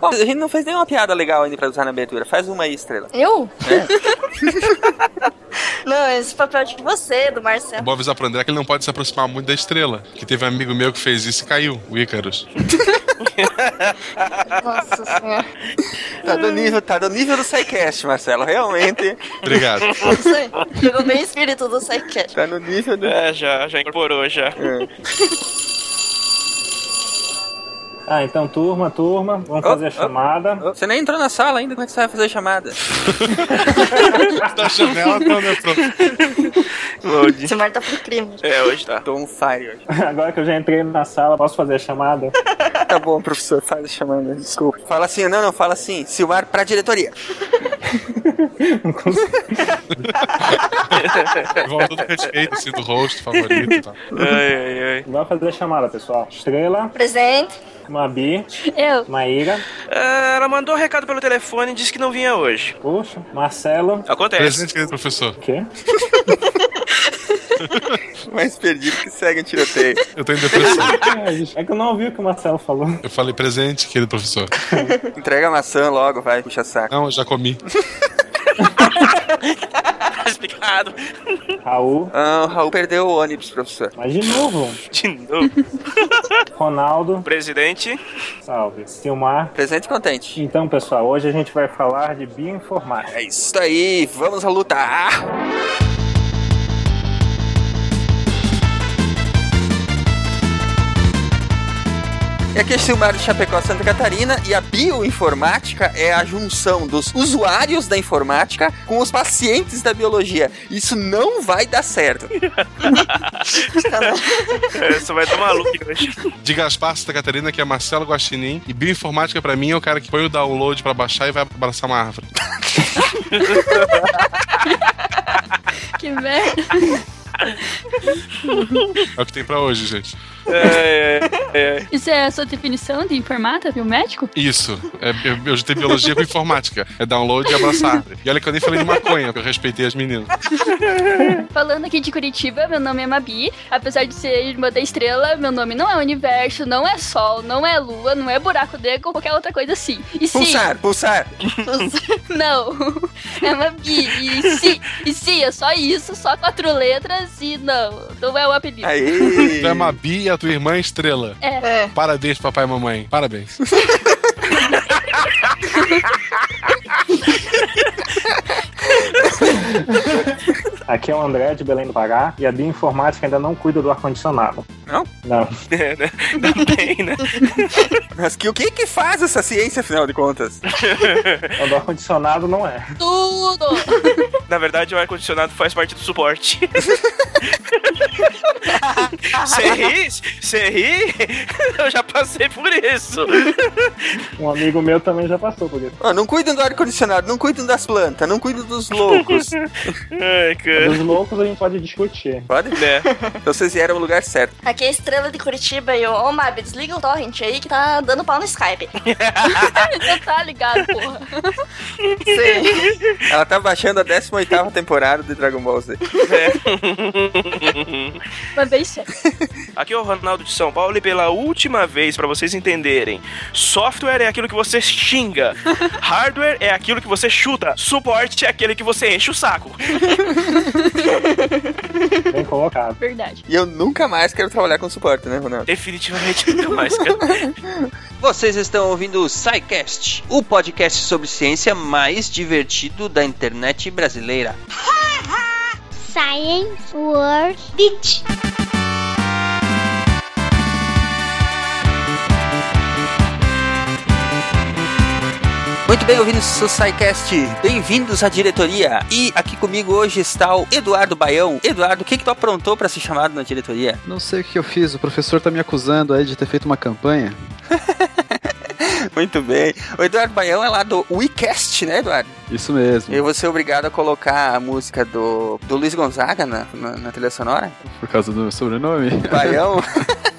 Bom, a gente não fez nenhuma piada legal ainda pra usar na abertura. Faz uma aí, estrela. Eu? É. Não, esse papel é de você, do Marcelo. bom avisar pro André que ele não pode se aproximar muito da estrela. Que teve um amigo meu que fez isso e caiu, o Ícaros. Nossa senhora. Tá do nível, tá do nível do SciCast, Marcelo. Realmente. Obrigado. Pegou bem o espírito do Psycat. Tá no nível do. É, já, já incorporou já. É. Ah, então, turma, turma, vamos Oh, fazer a oh. chamada. Você nem entrou na sala ainda, como é que você vai fazer a chamada? da janela, não, né, pronto. Esse mar tá pro crime. É, hoje tá. Tô on fire hoje. Agora que eu já entrei na sala, posso fazer a chamada? Tá bom, professor, faz a chamada, desculpa. Fala assim, não, não, fala assim. Silmar pra diretoria. Igual todo respeito, assim, do rosto favorito e tal. Ai, ai, ai. Vamos fazer a chamada, pessoal. Estrela, Presente. Mabi, Eu. Maíra, Ah, ela mandou um recado pelo telefone e disse que não vinha hoje. puxa, Marcelo, Acontece. Presente, querido professor. o quê? Mais perdido que segue um tiroteio. Eu tô em depressão. É que eu não ouvi o que o Marcelo falou. Eu falei presente, querido professor. Entrega a maçã logo, vai, puxa saco. Não, eu já comi. Explicado. Raul, Ah, o Raul perdeu o ônibus, professor. mas de novo. De novo. Ronaldo, Presidente. salve. Silmar. Presente e contente. Então, pessoal, hoje a gente vai falar de bioinformática. É isso aí, vamos a lutar. E aqui é Silmar de Chapecó, Santa Catarina, e a bioinformática é a junção dos usuários da informática com os pacientes da biologia. Isso não vai dar certo. É, Você vai dar maluco hoje. De Gaspar, Santa Catarina, que é Marcelo Guaxinim. E bioinformática pra mim é o cara que põe o download pra baixar e vai abraçar uma árvore. Que merda. É o que tem pra hoje, gente. É, é, é. Isso é a sua definição de informática, biomédico? Isso. É, eu, eu já tenho biologia com informática. É download e abraçar. E olha que eu nem falei de maconha, porque eu respeitei as meninas. Falando aqui de Curitiba, meu nome é Mabi. Apesar de ser irmã da estrela, meu nome não é universo, não é sol, não é lua, não é buraco negro ou qualquer outra coisa assim. E sim, Pulsar, pulsar. não. É Mabi. E sim, e sim, é só isso, só quatro letras e não. Não é o apelido. Aí. Tu é Mabi e a tua irmã Estrela. É. É. Parabéns, papai e mamãe. Parabéns. Aqui é o André de Belém do Pará e a bioinformática ainda não cuida do ar-condicionado. Não? Não. É, né? Bem, né? Mas que, o que que faz essa ciência, afinal de contas? O do ar-condicionado não é. Tudo! Na verdade, o ar-condicionado faz parte do suporte. Você ri? Você ri? Eu já passei por isso. Um amigo meu também já passou por isso. Ó, não cuidam do ar-condicionado, não cuidam das plantas, não cuidam dos loucos. Ai, cara. Dos loucos a gente pode discutir. Pode? Né? Então vocês vieram ao lugar certo. Aqui é a estrela de Curitiba e eu, ô Mab, desliga o torrent aí que tá dando pau no Skype. Não tá ligado, porra. Sim. Ela tá baixando a 18ª temporada de Dragon Ball Z. Mas bem sério. Aqui é o Ronaldo de São Paulo e pela última vez, pra vocês entenderem, software é aquilo que você xinga, hardware é aquilo que você chuta, suporte é aquele que você enche o saco. Bem colocado. Verdade. E eu nunca mais quero trabalhar com suporte, né, Ronaldo? Definitivamente nunca mais, cara. Vocês estão ouvindo o SciCast, o podcast sobre ciência mais divertido da internet brasileira. Science World Beach. Muito bem, ouvintes do SciCast, bem-vindos à diretoria. E aqui comigo hoje está o Eduardo Baião. Eduardo, o que, que tu aprontou pra ser chamado na diretoria? Não sei o que eu fiz, o professor tá me acusando aí de ter feito uma campanha. Muito bem. O Eduardo Baião é lá do WeCast, né, Eduardo? Isso mesmo, Eu vou ser obrigado a colocar a música do, do Luiz Gonzaga na, na, na trilha sonora. por causa do meu sobrenome. Baião.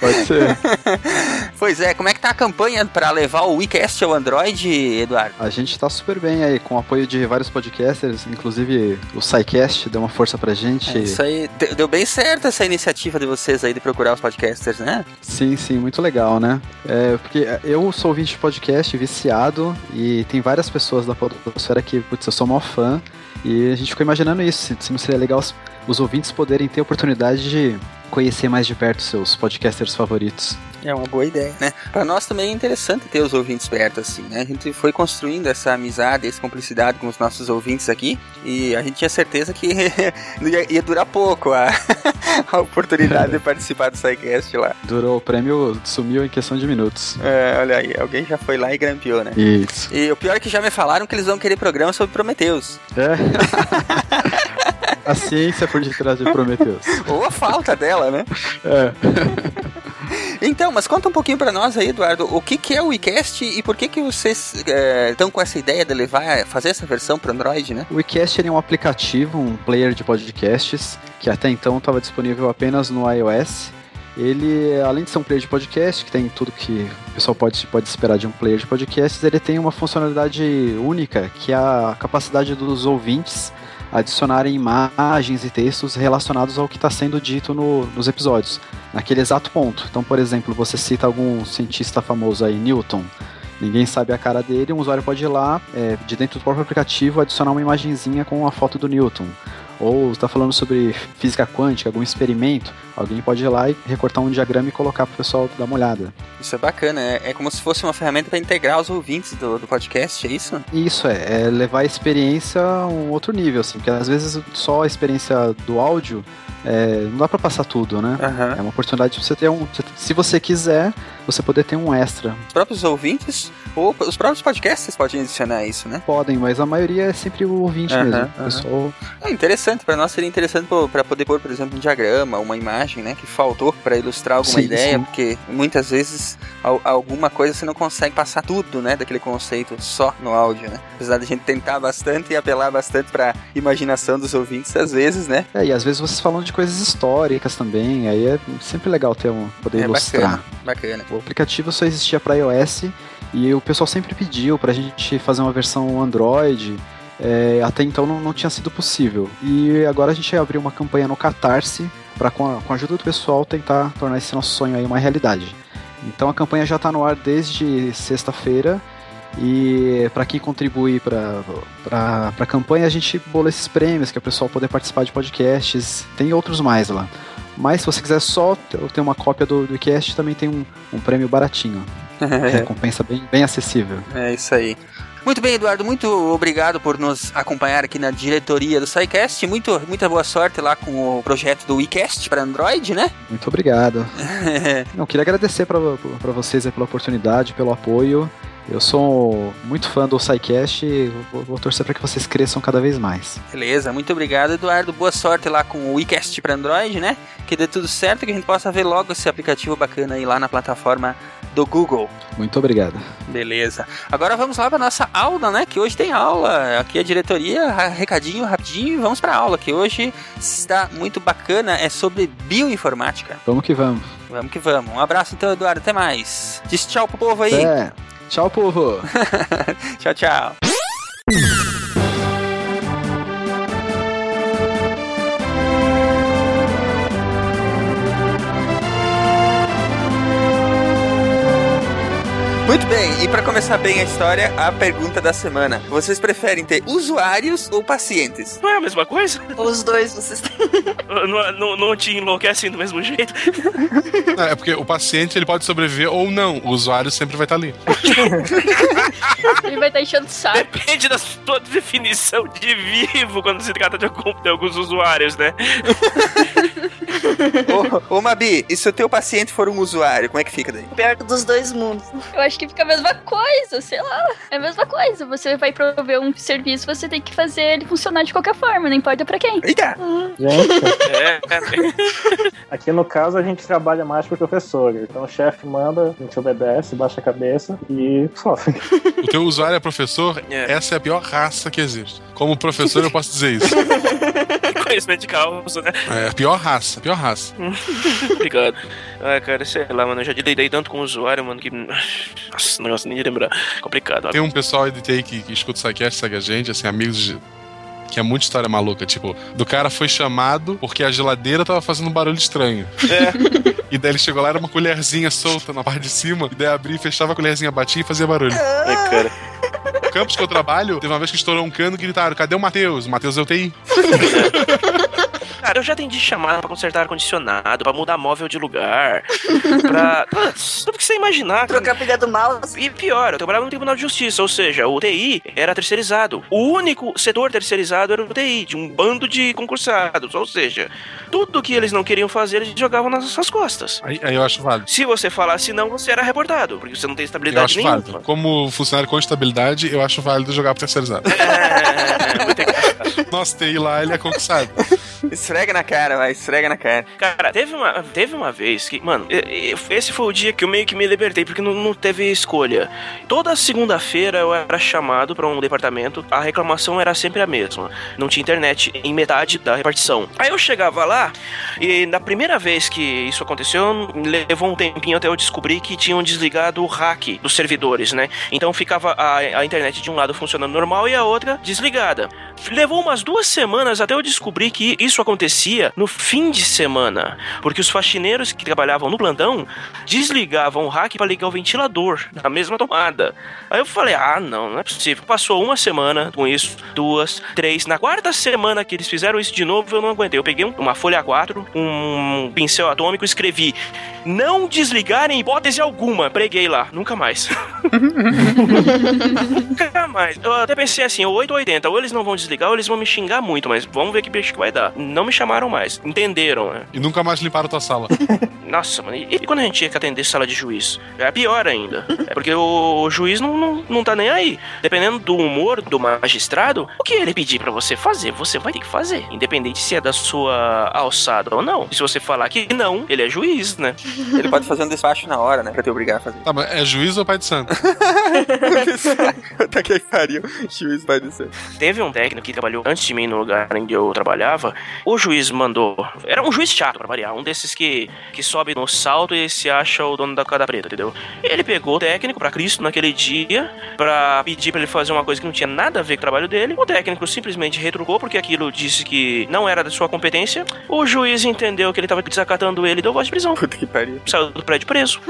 Pode ser. Pois é, como é que tá a campanha pra levar o WeCast ao Android, Eduardo? A gente tá super bem aí, com o apoio de vários podcasters, inclusive o SciCast deu uma força pra gente. É, isso aí, de- deu bem certo essa iniciativa de vocês aí de procurar os podcasters, né? Sim, sim, muito legal, né? É, porque eu sou ouvinte de podcast, viciado, e tem várias pessoas da Podosfera que, putz, eu sou maior fã, e a gente ficou imaginando isso, se não seria legal os, ouvintes poderem ter a oportunidade de conhecer mais de perto seus podcasters favoritos. É uma boa ideia, né? Pra nós também é interessante ter os ouvintes perto, assim, né? A gente foi construindo essa amizade, essa cumplicidade com os nossos ouvintes aqui e a gente tinha certeza que ia, durar pouco a, a oportunidade de participar do SciCast lá. Durou, o prêmio sumiu em questão de minutos. É, olha aí, alguém já foi lá e grampeou, né? Isso. E o pior é que já me falaram que eles vão querer programa sobre Prometheus. É. a ciência por detrás de Prometheus. Ou a falta dela, né? É. Então, mas conta um pouquinho pra nós aí, Eduardo, o que, que é o WeCast e por que, que vocês estão com essa ideia de levar, fazer essa versão para Android, né? O WeCast ele é um aplicativo, um player de podcasts, que até então estava disponível apenas no iOS. Ele, além de ser um player de podcast, que tem tudo que o pessoal pode, pode esperar de um player de podcasts, ele tem uma funcionalidade única, que é a capacidade dos ouvintes adicionarem imagens e textos relacionados ao que está sendo dito no, nos episódios, naquele exato ponto. Então, por exemplo, você cita algum cientista famoso aí, Newton, ninguém sabe a cara dele, um usuário pode ir lá, é, de dentro do próprio aplicativo, adicionar uma imagenzinha com a foto do Newton. Ou está falando sobre física quântica, algum experimento, alguém pode ir lá e recortar um diagrama e colocar para o pessoal dar uma olhada. Isso é bacana, é, é como se fosse uma ferramenta para integrar os ouvintes do, do podcast, é isso? Isso é, é levar a experiência a um outro nível, assim, porque às vezes só a experiência do áudio é, não dá para passar tudo, né? Uhum. É uma oportunidade de você ter um. Se você quiser, você poder ter um extra. Os próprios ouvintes ou os próprios podcasts podem adicionar isso, né? Podem, mas a maioria é sempre o ouvinte Uhum, mesmo. uhum. O pessoal É interessante, para nós seria interessante para poder pôr, por exemplo, um diagrama, uma imagem, né, que faltou para ilustrar alguma Sim, ideia, sim. porque muitas vezes al- alguma coisa você não consegue passar tudo, né, daquele conceito só no áudio, né? Apesar de a gente tentar bastante e apelar bastante para imaginação dos ouvintes, às vezes, né? É, e às vezes vocês falam de coisas históricas também, aí é sempre legal ter um, poder É ilustrar. bacana, bacana. O aplicativo só existia para iOS e o pessoal sempre pediu pra gente fazer uma versão Android. é, até então não, não tinha sido possível. E agora a gente abriu uma campanha no Catarse para com, a- com a ajuda do pessoal tentar tornar esse nosso sonho aí uma realidade. Então a campanha já está no ar desde sexta-feira e para quem contribui para a campanha a gente bola esses prêmios que é o pessoal poder participar de podcasts, tem outros mais lá. Mas se você quiser só ter uma cópia do, do cast, também tem um, um prêmio baratinho. Recompensa bem, bem acessível. É isso aí. Muito bem, Eduardo, muito obrigado por nos acompanhar aqui na diretoria do SciCast. Muito, muita boa sorte lá com o projeto do WeCast para Android, né? Muito obrigado. Não, queria agradecer para vocês pela oportunidade, pelo apoio. Eu sou muito fã do SciCast e vou, vou torcer para que vocês cresçam cada vez mais. Beleza, muito obrigado, Eduardo. Boa sorte lá com o WeCast para Android, né? Que dê tudo certo, que a gente possa ver logo esse aplicativo bacana aí lá na plataforma do Google. Muito obrigado. Beleza. Agora vamos lá para nossa aula, né? Que hoje tem aula. Aqui a diretoria, recadinho rapidinho e vamos para aula, que hoje está muito bacana, é sobre bioinformática. Vamos que vamos. Vamos que vamos. Um abraço então, Eduardo. Até mais. Diz tchau pro povo aí. É. Tchau, povo. tchau, tchau. Muito bem, e para começar bem a história, a pergunta da semana. Vocês preferem ter usuários ou pacientes? Não é a mesma coisa? Os dois, vocês Não, não, não te enlouquecem do mesmo jeito? Não, é porque o paciente ele pode sobreviver ou não. O usuário sempre vai estar ali. Ele vai estar enchendo o saco. Depende da sua definição de vivo quando se trata de, algum- de alguns usuários, né? ô, ô Mabi, e se o teu paciente for um usuário, como é que fica daí? Pior dos dois mundos. Eu acho que fica a mesma coisa, sei lá. É a mesma coisa. Você vai prover um serviço, você tem que fazer ele funcionar de qualquer forma, não importa pra quem. Eita! Gente, É, aqui no caso a gente trabalha mais pro professor. Então o chefe manda, a gente obedece, baixa a cabeça e sofre. O teu usuário é professor, É. essa é a pior raça que existe. Como professor, eu posso dizer isso. Conhecimento de causa, né? É, pior raça, pior raça. Obrigado. Ah, cara, sei lá, mano. Eu já lidei tanto com o usuário, mano, que. Nossa, negócio nem de lembrar. Complicado. Tem um pessoal aí que, que escuta o SciCast, segue a gente, assim, amigos de. Que é muita história maluca, tipo, do cara foi chamado porque a geladeira tava fazendo um barulho estranho. É. E daí ele chegou lá, era uma colherzinha solta na parte de cima, e daí abria e fechava a colherzinha, batia e fazia barulho. Ai, cara. Campus que eu trabalho, teve uma vez que estourou um cano e gritaram: cadê o Matheus? Matheus é o TI. Cara, eu já atendi chamada pra consertar ar-condicionado, pra mudar móvel de lugar, pra. Putz, Tudo que você imaginar. cara. Trocar a pilha do mouse. E pior, eu trabalhava no Tribunal de Justiça, ou seja, o TI era terceirizado. O único setor terceirizado era o TI, de um bando de concursados. Ou seja, tudo que eles não queriam fazer, eles jogavam nas suas costas. Aí, aí eu acho válido. Se você falasse não, você era reportado, porque você não tem Eu estabilidade acho nenhuma. válido. Como funcionário com estabilidade, eu acho válido jogar pro terceirizado. É, muito engraçado. Nosso TI lá, ele é conquistado. Esfrega na cara, vai, esfrega na cara. Cara, teve uma, teve uma vez que, mano, esse foi o dia que eu meio que me libertei, porque não, não teve escolha. Toda segunda-feira eu era chamado pra um departamento, a reclamação era sempre a mesma. Não tinha internet em metade da repartição. Aí eu chegava lá, e na primeira vez que isso aconteceu, levou um tempinho até eu descobrir que tinham desligado o hack dos servidores, né? Então ficava a, a internet de um lado funcionando normal e a outra desligada. Levou umas duas semanas até eu descobrir que isso acontecia no fim de semana, porque os faxineiros que trabalhavam no plantão desligavam o hack para ligar o ventilador na mesma tomada. Aí eu falei: "Ah, não, não é possível". Passou uma semana com isso, duas, três. Na quarta semana que eles fizeram isso de novo, eu não aguentei. Eu peguei um- uma folha A4, um pincel atômico e escrevi: "Não desligar em hipótese alguma". Preguei lá, nunca mais. Nunca mais. Eu até pensei assim, 8 ou 80, ou eles não vão desligar ou eles vão me xingar muito, mas vamos ver que bicho que vai dar. Não me chamaram mais. Entenderam, né? E nunca mais limparam tua sala. Nossa, mano, e, e quando a gente tinha que atender sala de juiz? É pior ainda. É porque o, o juiz não, não, não tá nem aí. Dependendo do humor do magistrado, o que ele pedir pra você fazer, você vai ter que fazer. Independente se é da sua alçada ou não. E se você falar que não, ele é juiz, né? Ele pode fazer um despacho na hora, né? Pra te obrigar a fazer. Tá, mas é juiz ou pai de santo? Tá que pariu. Juiz vai descer. Teve um técnico que trabalhou antes de mim no lugar em que eu trabalhava. O juiz mandou. Era um juiz chato pra variar. Um desses que, que sobe no salto e se acha o dono da cada preta, entendeu? Ele pegou o técnico pra Cristo naquele dia pra pedir pra ele fazer uma coisa que não tinha nada a ver com o trabalho dele. O técnico simplesmente retrucou porque aquilo disse que não era da sua competência. O juiz entendeu que ele tava desacatando ele e deu voz de prisão. Puta que pariu. Saiu do prédio preso.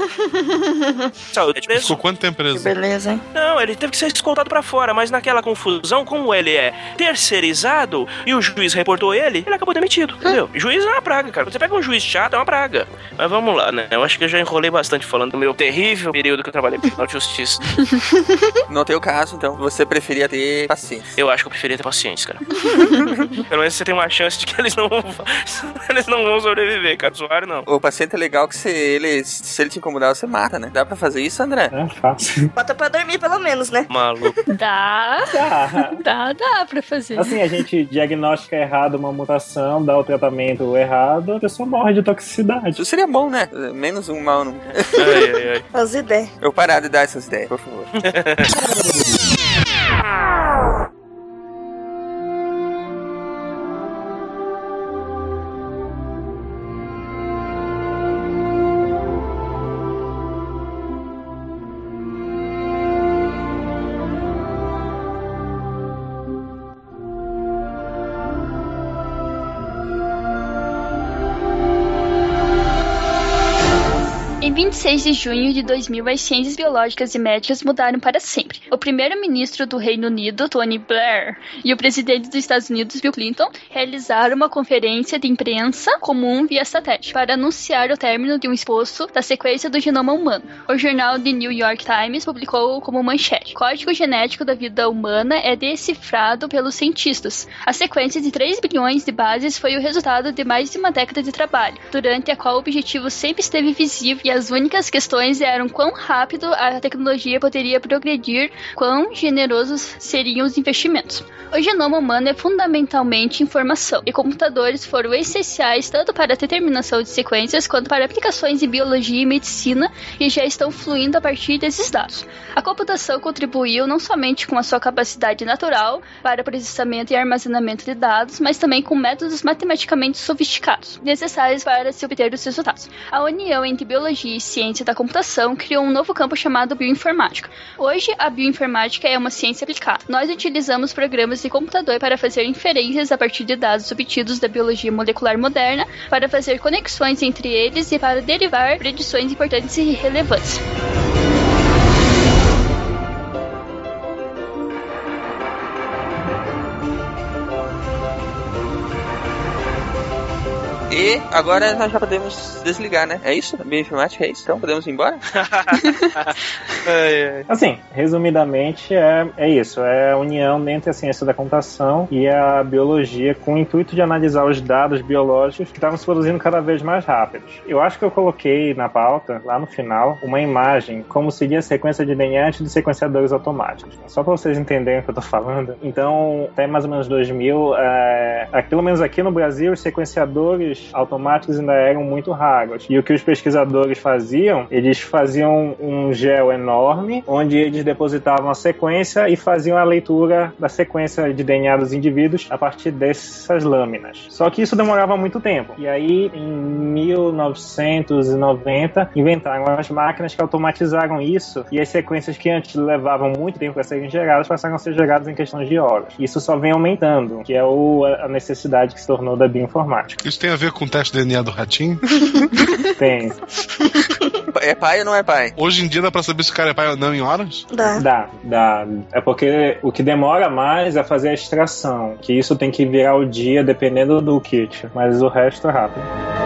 Saiu do prédio preso. Ficou quanto tempo preso? Beleza, hein? Não, ele teve que ser escoltado pra fora, mas naquela confusão, como ele é terceirizado e o juiz reportou ele, ele acabou demitido, entendeu? Juiz é uma praga, cara. Você pega um juiz chato, é uma praga. Mas vamos lá, né? Eu acho que eu já enrolei bastante falando do meu terrível período que eu trabalhei no Tribunal de Justiça. No teu caso, então, você preferia ter paciência. Eu acho que eu preferia ter paciência, cara. Pelo menos você tem uma chance de que eles não vão, eles não vão sobreviver, cara. O usuário não. O paciente é legal que se ele, se ele te incomodar, você mata, né? Dá pra fazer isso, André? É fácil. Bota pra dormir pelo menos, né? Maluco. Dá, Tá. dá, dá pra fazer. Assim, a gente diagnostica errado uma mutação, dá o tratamento errado, a pessoa morre de toxicidade. Isso seria bom, né? Menos um mal. Não. Ai, ai, ai. As ideias. Eu parar de dar essas ideias, por favor. Em 26 de junho de 2000, as ciências biológicas e médicas mudaram para sempre. O primeiro-ministro do Reino Unido, Tony Blair, e o presidente dos Estados Unidos, Bill Clinton, realizaram uma conferência de imprensa comum via satélite para anunciar o término de um esboço da sequência do genoma humano. O jornal The New York Times publicou como manchete: Código genético da vida humana é decifrado pelos cientistas. A sequência de 3 bilhões de bases foi o resultado de mais de uma década de trabalho, durante a qual o objetivo sempre esteve visível e as únicas questões eram quão rápido a tecnologia poderia progredir quão generosos seriam os investimentos. O genoma humano é fundamentalmente informação, e computadores foram essenciais tanto para a determinação de sequências quanto para aplicações em biologia e medicina e já estão fluindo a partir desses dados. A computação contribuiu não somente com a sua capacidade natural para processamento e armazenamento de dados, mas também com métodos matematicamente sofisticados, necessários para se obter os resultados. A união entre biologia e ciência da computação criou um novo campo chamado bioinformática. Hoje, a bioinformática é uma ciência aplicada. Nós utilizamos programas de computador para fazer inferências a partir de dados obtidos da biologia molecular moderna, para fazer conexões entre eles e para derivar predições importantes e relevantes. E agora nós já podemos desligar, né? É isso? Bioinformática é isso? Então podemos ir embora? Assim, resumidamente, é, é isso. É a união entre a ciência da computação e a biologia com o intuito de analisar os dados biológicos que estavam se produzindo cada vez mais rápidos. Eu acho que eu coloquei na pauta, lá no final, uma imagem como seria a sequência de DNA antes de sequenciadores automáticos. Só para vocês entenderem o que eu tô falando. Então, até mais ou menos 2000, é, aqui, pelo menos aqui no Brasil, os sequenciadores automáticos ainda eram muito raros. E o que os pesquisadores faziam, eles faziam um gel enorme, onde eles depositavam a sequência e faziam a leitura da sequência de DNA dos indivíduos a partir dessas lâminas. Só que isso demorava muito tempo. E aí, em 1990, inventaram as máquinas que automatizaram isso e as sequências que antes levavam muito tempo para serem geradas passaram a ser geradas em questões de horas. Isso só vem aumentando, que é o, a necessidade que se tornou da bioinformática. Isso tem a ver com o teste de DNA do ratinho? Tem. É pai ou não é pai? Hoje em dia dá pra saber se o cara é pai ou não em horas? Dá. Dá, dá. É porque o que demora mais é fazer a extração, que isso tem que virar o dia dependendo do kit, mas o resto é rápido.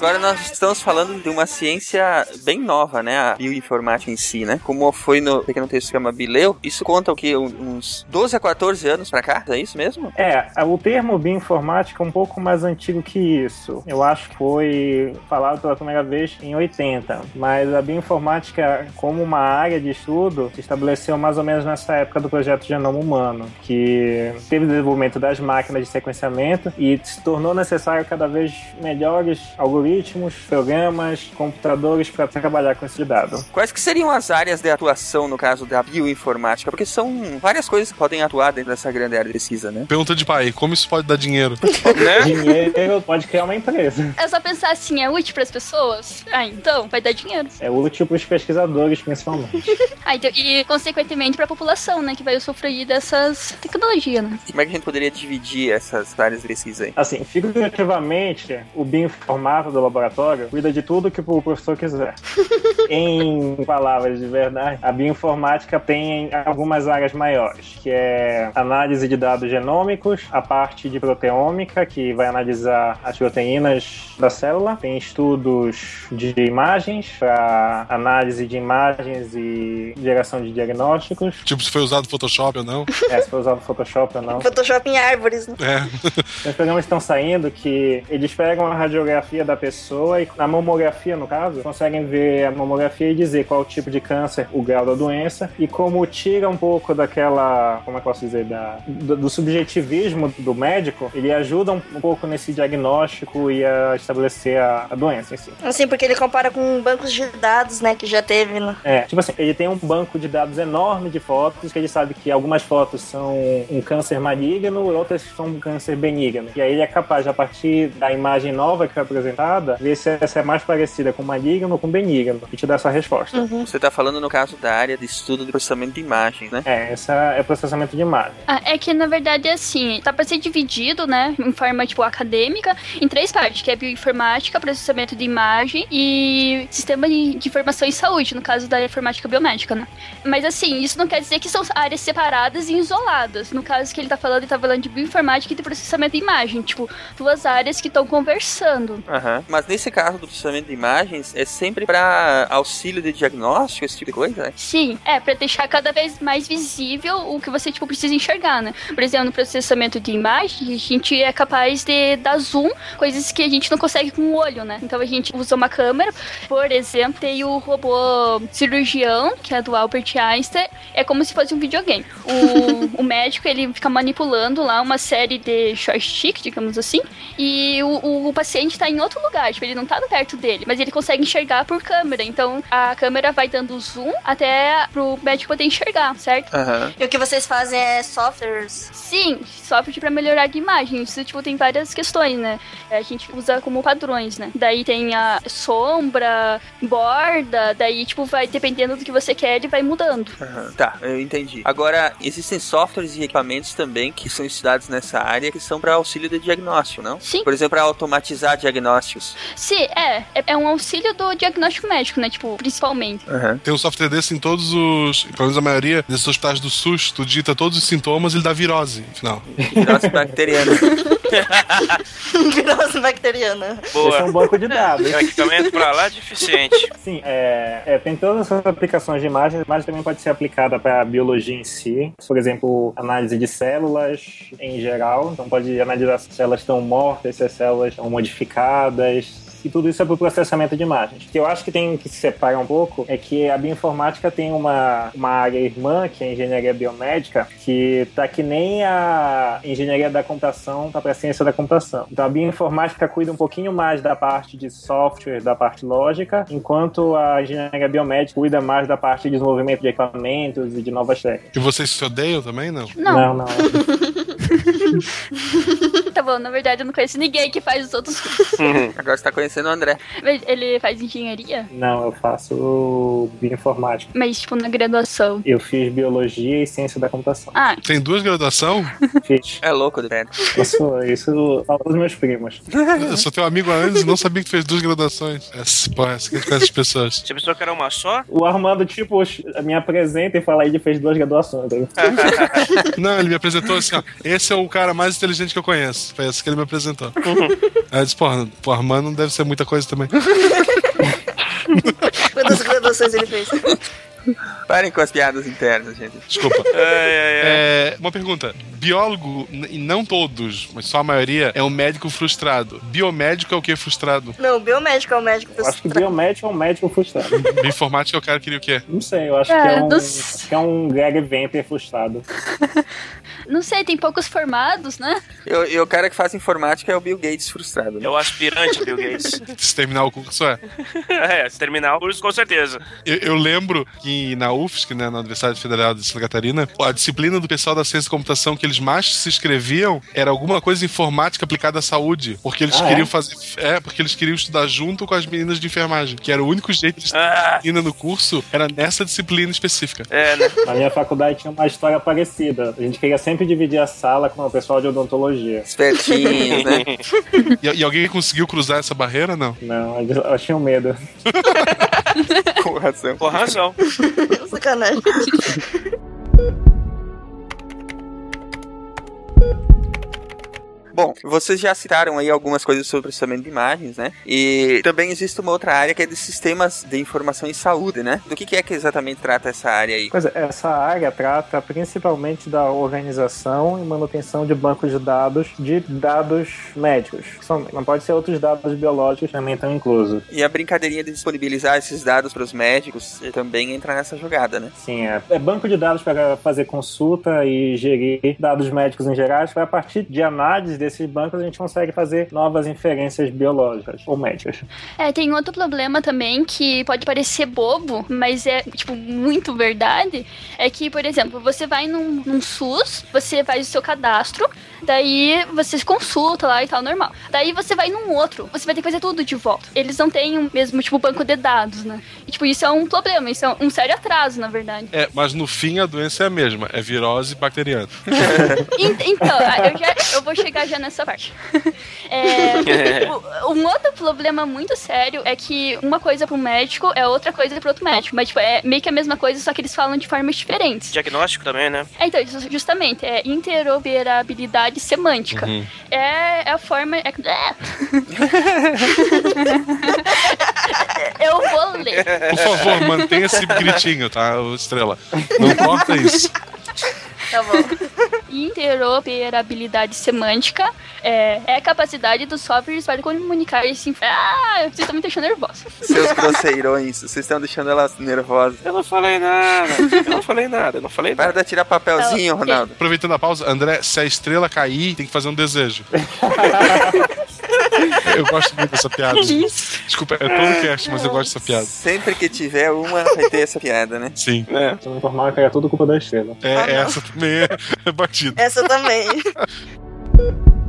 Agora nós estamos falando de uma ciência bem nova, né? A bioinformática em si, né? Como foi no pequeno texto que chama Bileu, isso conta o que? Uns 12 a 14 anos pra cá? É isso mesmo? É, o termo bioinformática é um pouco mais antigo que isso. Eu acho que foi falado pela primeira vez em 80, mas a bioinformática, como uma área de estudo, se estabeleceu mais ou menos nessa época do projeto Genoma Humano, que teve o desenvolvimento das máquinas de sequenciamento e se tornou necessário cada vez melhores algoritmos, programas, computadores para trabalhar com esse dado. Quais que seriam as áreas de atuação no caso da bioinformática? Porque são várias coisas que podem atuar dentro dessa grande área de pesquisa, né? Pergunta de pai, como isso pode dar dinheiro? né? Dinheiro pode criar uma empresa. É só pensar assim, é útil para as pessoas? Ah, então vai dar dinheiro. É útil para os pesquisadores, principalmente. Ah, então, e consequentemente para a população, né, que vai usufruir dessas tecnologias, né? Como é que a gente poderia dividir essas áreas de pesquisa aí? Assim, figurativamente, o bioinformata do laboratório cuida de tudo que o professor quiser. em palavras de verdade, a bioinformática tem algumas áreas maiores, que é análise de dados genômicos, a parte de proteômica, que vai analisar as proteínas da célula, tem estudos de imagens para análise de imagens e geração de diagnósticos, tipo, se foi usado Photoshop ou não? é, se for usado Photoshop ou não. Photoshop em árvores, né? É. Os programas estão saindo que eles pegam a radiografia da pessoa e na mamografia, no caso, conseguem ver a mamografia e dizer qual o tipo de câncer, o grau da doença e como tira um pouco daquela, como é que eu posso dizer, da, do, do subjetivismo do médico, ele ajuda um, um pouco nesse diagnóstico e a estabelecer a, a doença em si. Assim, porque ele compara com bancos de dados, né, que já teve, né? É, tipo assim, ele tem um banco de dados enorme de fotos, que ele sabe que algumas fotos são um câncer maligno, outras são um câncer benigno. E aí ele é capaz, a partir da imagem nova que foi apresentada, ver se essa é mais parecida com maligno ou com benigno, e te dá essa resposta. Você tá falando no caso da área de estudo de processamento de imagens, né? É, essa é processamento de imagem. Ah, é que na verdade é assim, tá pra ser dividido, né, em forma tipo acadêmica, em três partes, que é bioinformática, processamento de imagem e sistema de, de informação em saúde, no caso da informática biomédica, né? Mas assim, isso não quer dizer que são áreas separadas e isoladas. No caso que ele tá falando, ele tá falando de bioinformática e de processamento de imagem, tipo, duas áreas que estão conversando. Aham. Mas nesse caso do processamento de imagens, é sempre pra auxílio de diagnóstico, esse tipo de coisa, né? Sim, é, pra deixar cada vez mais visível o que você, tipo, precisa enxergar, né? Por exemplo, no processamento de imagem, a gente é capaz de dar zoom, coisas que a gente não consegue com o olho, né? Então a gente usa uma câmera, por exemplo, tem o robô cirurgião, que é do Albert Einstein, é como se fosse um videogame. O, o médico, ele fica manipulando lá uma série de joystick, digamos assim, e o, o, o paciente tá em outro lugar, tipo, ele não tá perto dele, mas ele consegue enxergar por câmera, então a câmera vai dando zoom até pro médico poder enxergar, certo? Aham. E o que vocês fazem é softwares. Sim, software pra melhorar a imagem. Isso, tipo, tem várias questões, né? A gente usa como padrões, né? Daí tem a sombra, borda, daí, tipo, vai dependendo do que você quer, ele vai mudando. Aham. Tá, eu entendi. Agora, existem softwares e equipamentos também que são estudados nessa área que são para auxílio de diagnóstico, não? Sim. Por exemplo, para automatizar diagnósticos. Sim, é. É- É um auxílio do diagnóstico médico, né? Tipo, principalmente. Aham. Tem um software desse em todos os. Pelo menos a maioria desses hospitais do SUS, tu digita todos os sintomas e ele dá virose no final. Virose bacteriana. Virose bacteriana. Esse é um Boa. banco de dados. É um equipamento pra lá deficiente. Sim, é, é, tem todas essas aplicações de imagem, mas também pode ser aplicada para a biologia em si. Por exemplo, análise de células em geral. Então pode analisar se as células estão mortas, se as células estão modificadas. E tudo isso é para o processamento de imagens. O que eu acho que tem que se separar um pouco é que a bioinformática tem uma, uma área irmã, que é a engenharia biomédica, que tá que nem a engenharia da computação tá para a ciência da computação. Então a bioinformática cuida um pouquinho mais da parte de software, da parte lógica, enquanto a engenharia biomédica cuida mais da parte de desenvolvimento de equipamentos e de novas técnicas. E vocês se odeiam também, não? Não, não. tá bom, na verdade eu não conheço ninguém que faz os outros. Agora você tá conhecendo o André. Mas Ele faz engenharia? Não, eu faço bioinformática. Mas, tipo, na graduação. Eu fiz biologia e ciência da computação. Ah, Tem duas graduação? Fiz. É louco, velho. Isso, isso fala dos meus primos. Eu sou teu amigo há anos e não sabia que tu fez duas graduações. Essa, porra, essa, com essas pessoas. Você pensou que era uma só? O Armando, tipo, me apresenta e fala aí, ele fez duas graduações. Não, ele me apresentou assim, ó. Esse é o cara mais inteligente que eu conheço. Foi esse que ele me apresentou. Aí eu disse, porra, o Armando não deve ser muita coisa também. Quantas graduações ele fez? Parem com as piadas internas, gente. Desculpa. Ai, ai. É, uma pergunta. Biólogo, e não todos, mas só a maioria, é um médico frustrado. Biomédico é o que frustrado? Não, biomédico é o médico eu acho que biomédico é um médico frustrado. Bioinformática o cara queria o quê? Não sei, eu acho É, que é um, dos- que é um Greg Venter frustrado. não sei, tem poucos formados, né? Eu, e o cara que faz informática é o Bill Gates frustrado. Né? É o aspirante Bill Gates. Se terminar o curso é. É, se terminar o curso, com certeza. Eu, eu lembro que na UFSC, né, na Universidade Federal de Santa Catarina, a disciplina do pessoal da ciência da computação que eles mais se inscreviam era alguma coisa informática aplicada à saúde. Porque eles Ah, queriam é? fazer. É, porque eles queriam estudar junto com as meninas de enfermagem. Que era o único jeito de estudar Ah, disciplina no curso, era nessa disciplina específica. é, né? Na minha faculdade tinha uma história parecida. A gente queria sempre dividir a sala com o pessoal de odontologia. Espertinhos, né? E, e alguém conseguiu cruzar essa barreira? Não. Não, eles- elas tinham medo. Com razão. Com razão. Sacanagem. Bom, vocês já citaram aí algumas coisas sobre processamento de imagens, né? E também existe uma outra área que é de sistemas de informação em saúde, né? Do que, que é que exatamente trata essa área aí? Pois é, essa área trata principalmente da organização e manutenção de bancos de dados de dados médicos. São- Não pode ser outros dados biológicos também estão inclusos. E a brincadeirinha de disponibilizar esses dados para os médicos também entra nessa jogada, né? Sim, é, é banco de dados para fazer consulta e gerir dados médicos em geral. Para a partir de análise desses bancos a gente consegue fazer novas inferências biológicas ou médicas. É, tem outro problema também que pode parecer bobo, mas é, tipo, muito verdade. É que, por exemplo, você vai num, num SUS, você faz o seu cadastro, Daí você consulta lá e tal, normal. Daí você vai num outro, você vai ter que fazer tudo de volta. Eles não têm o mesmo, tipo, banco de dados, né? E, tipo, isso é um problema, isso é um sério atraso, na verdade. É, mas no fim a doença é a mesma, é virose bacteriana. Ent- Então, eu, já, eu vou chegar já nessa parte. É, o- um outro problema muito sério é que uma coisa pro médico é outra coisa pro outro médico. Mas, tipo, é meio que a mesma coisa, só que eles falam de formas diferentes. Diagnóstico também, né? É, então, isso justamente, é interoperabilidade semântica. Uhum. É, é a forma. É, é. eu vou ler. Por favor, mantenha esse gritinho, tá, Estrela? Não corta isso. Tá bom. Interoperabilidade semântica é, é a capacidade dos softwares para comunicar-se. Ah, vocês estão me deixando nervosa. Seus grosseirões, vocês estão deixando ela nervosa. Eu não falei nada. Eu não falei nada, eu não falei Para nada. de tirar papelzinho, Tá. Ronaldo. Aproveitando a pausa, André, se a estrela cair, tem que fazer um desejo. eu gosto muito dessa piada. Isso. Desculpa, é todo cast, mas eu gosto dessa piada. Sempre que tiver uma, vai ter essa piada, né? Sim. É. Se eu me informar era tudo culpa da estrela. É, Ah, não. essa também é, é batida. Essa também.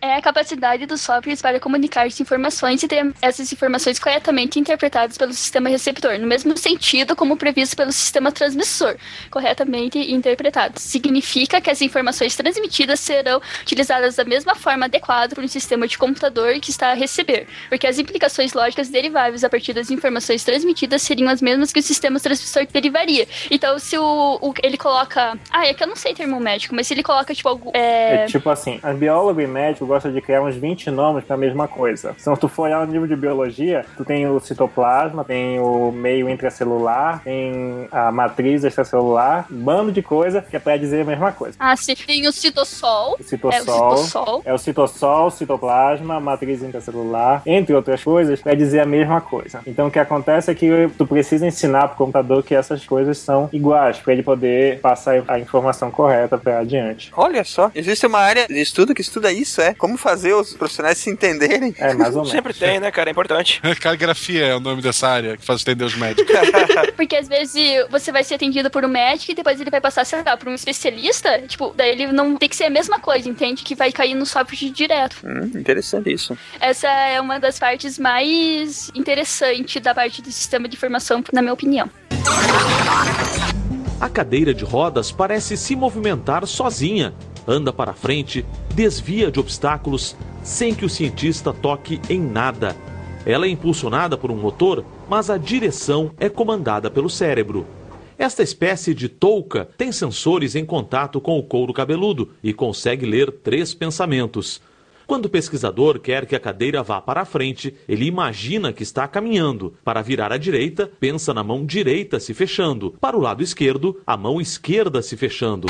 É a capacidade dos softwares para comunicar-se informações e ter essas informações corretamente interpretadas pelo sistema receptor, no mesmo sentido como previsto pelo sistema transmissor, corretamente interpretados. Significa que as informações transmitidas serão utilizadas da mesma forma adequada por um sistema de computador que está a receber, porque as implicações lógicas deriváveis a partir das informações transmitidas seriam as mesmas que o sistema transmissor derivaria. Então, se o, o- ele coloca. Ah, é que eu não sei termo médico, mas se ele coloca, tipo, algo. É É, tipo assim, biólogo e médico gostam de criar uns 20 nomes pra mesma coisa. Então, se tu for olhar no nível de biologia, tu tem o citoplasma, tem o meio intracelular, tem a matriz extracelular, um bando de coisa que é pra dizer a mesma coisa. Ah, sim. Tem o citossol. O É o citossol, citossol. é o citossol, citoplasma, matriz intracelular, entre outras coisas, pra dizer a mesma coisa. Então o que acontece é que tu precisa ensinar pro computador que essas coisas são iguais, pra ele poder passar a informação correta pra adiante. Olha só, existe uma área de estudo que estuda isso, é? Como fazer os profissionais se entenderem. É, mais ou menos. Sempre tem, né, cara? É importante. Caligrafia é o nome dessa área que faz entender os médicos. Porque às vezes você vai ser atendido por um médico e depois ele vai passar, sei lá, por um especialista. Tipo, daí ele não tem que ser a mesma coisa, entende? Que vai cair no software direto. Hum, interessante isso. Essa é uma das partes mais interessantes da parte do sistema de informação, na minha opinião. A cadeira de rodas parece se movimentar sozinha, anda para frente, desvia de obstáculos, sem que o cientista toque em nada. Ela é impulsionada por um motor, mas a direção é comandada pelo cérebro. Esta espécie de touca tem sensores em contato com o couro cabeludo e consegue ler três pensamentos. Quando o pesquisador quer que a cadeira vá para a frente, ele imagina que está caminhando. Para virar à direita, pensa na mão direita se fechando. Para o lado esquerdo, a mão esquerda se fechando.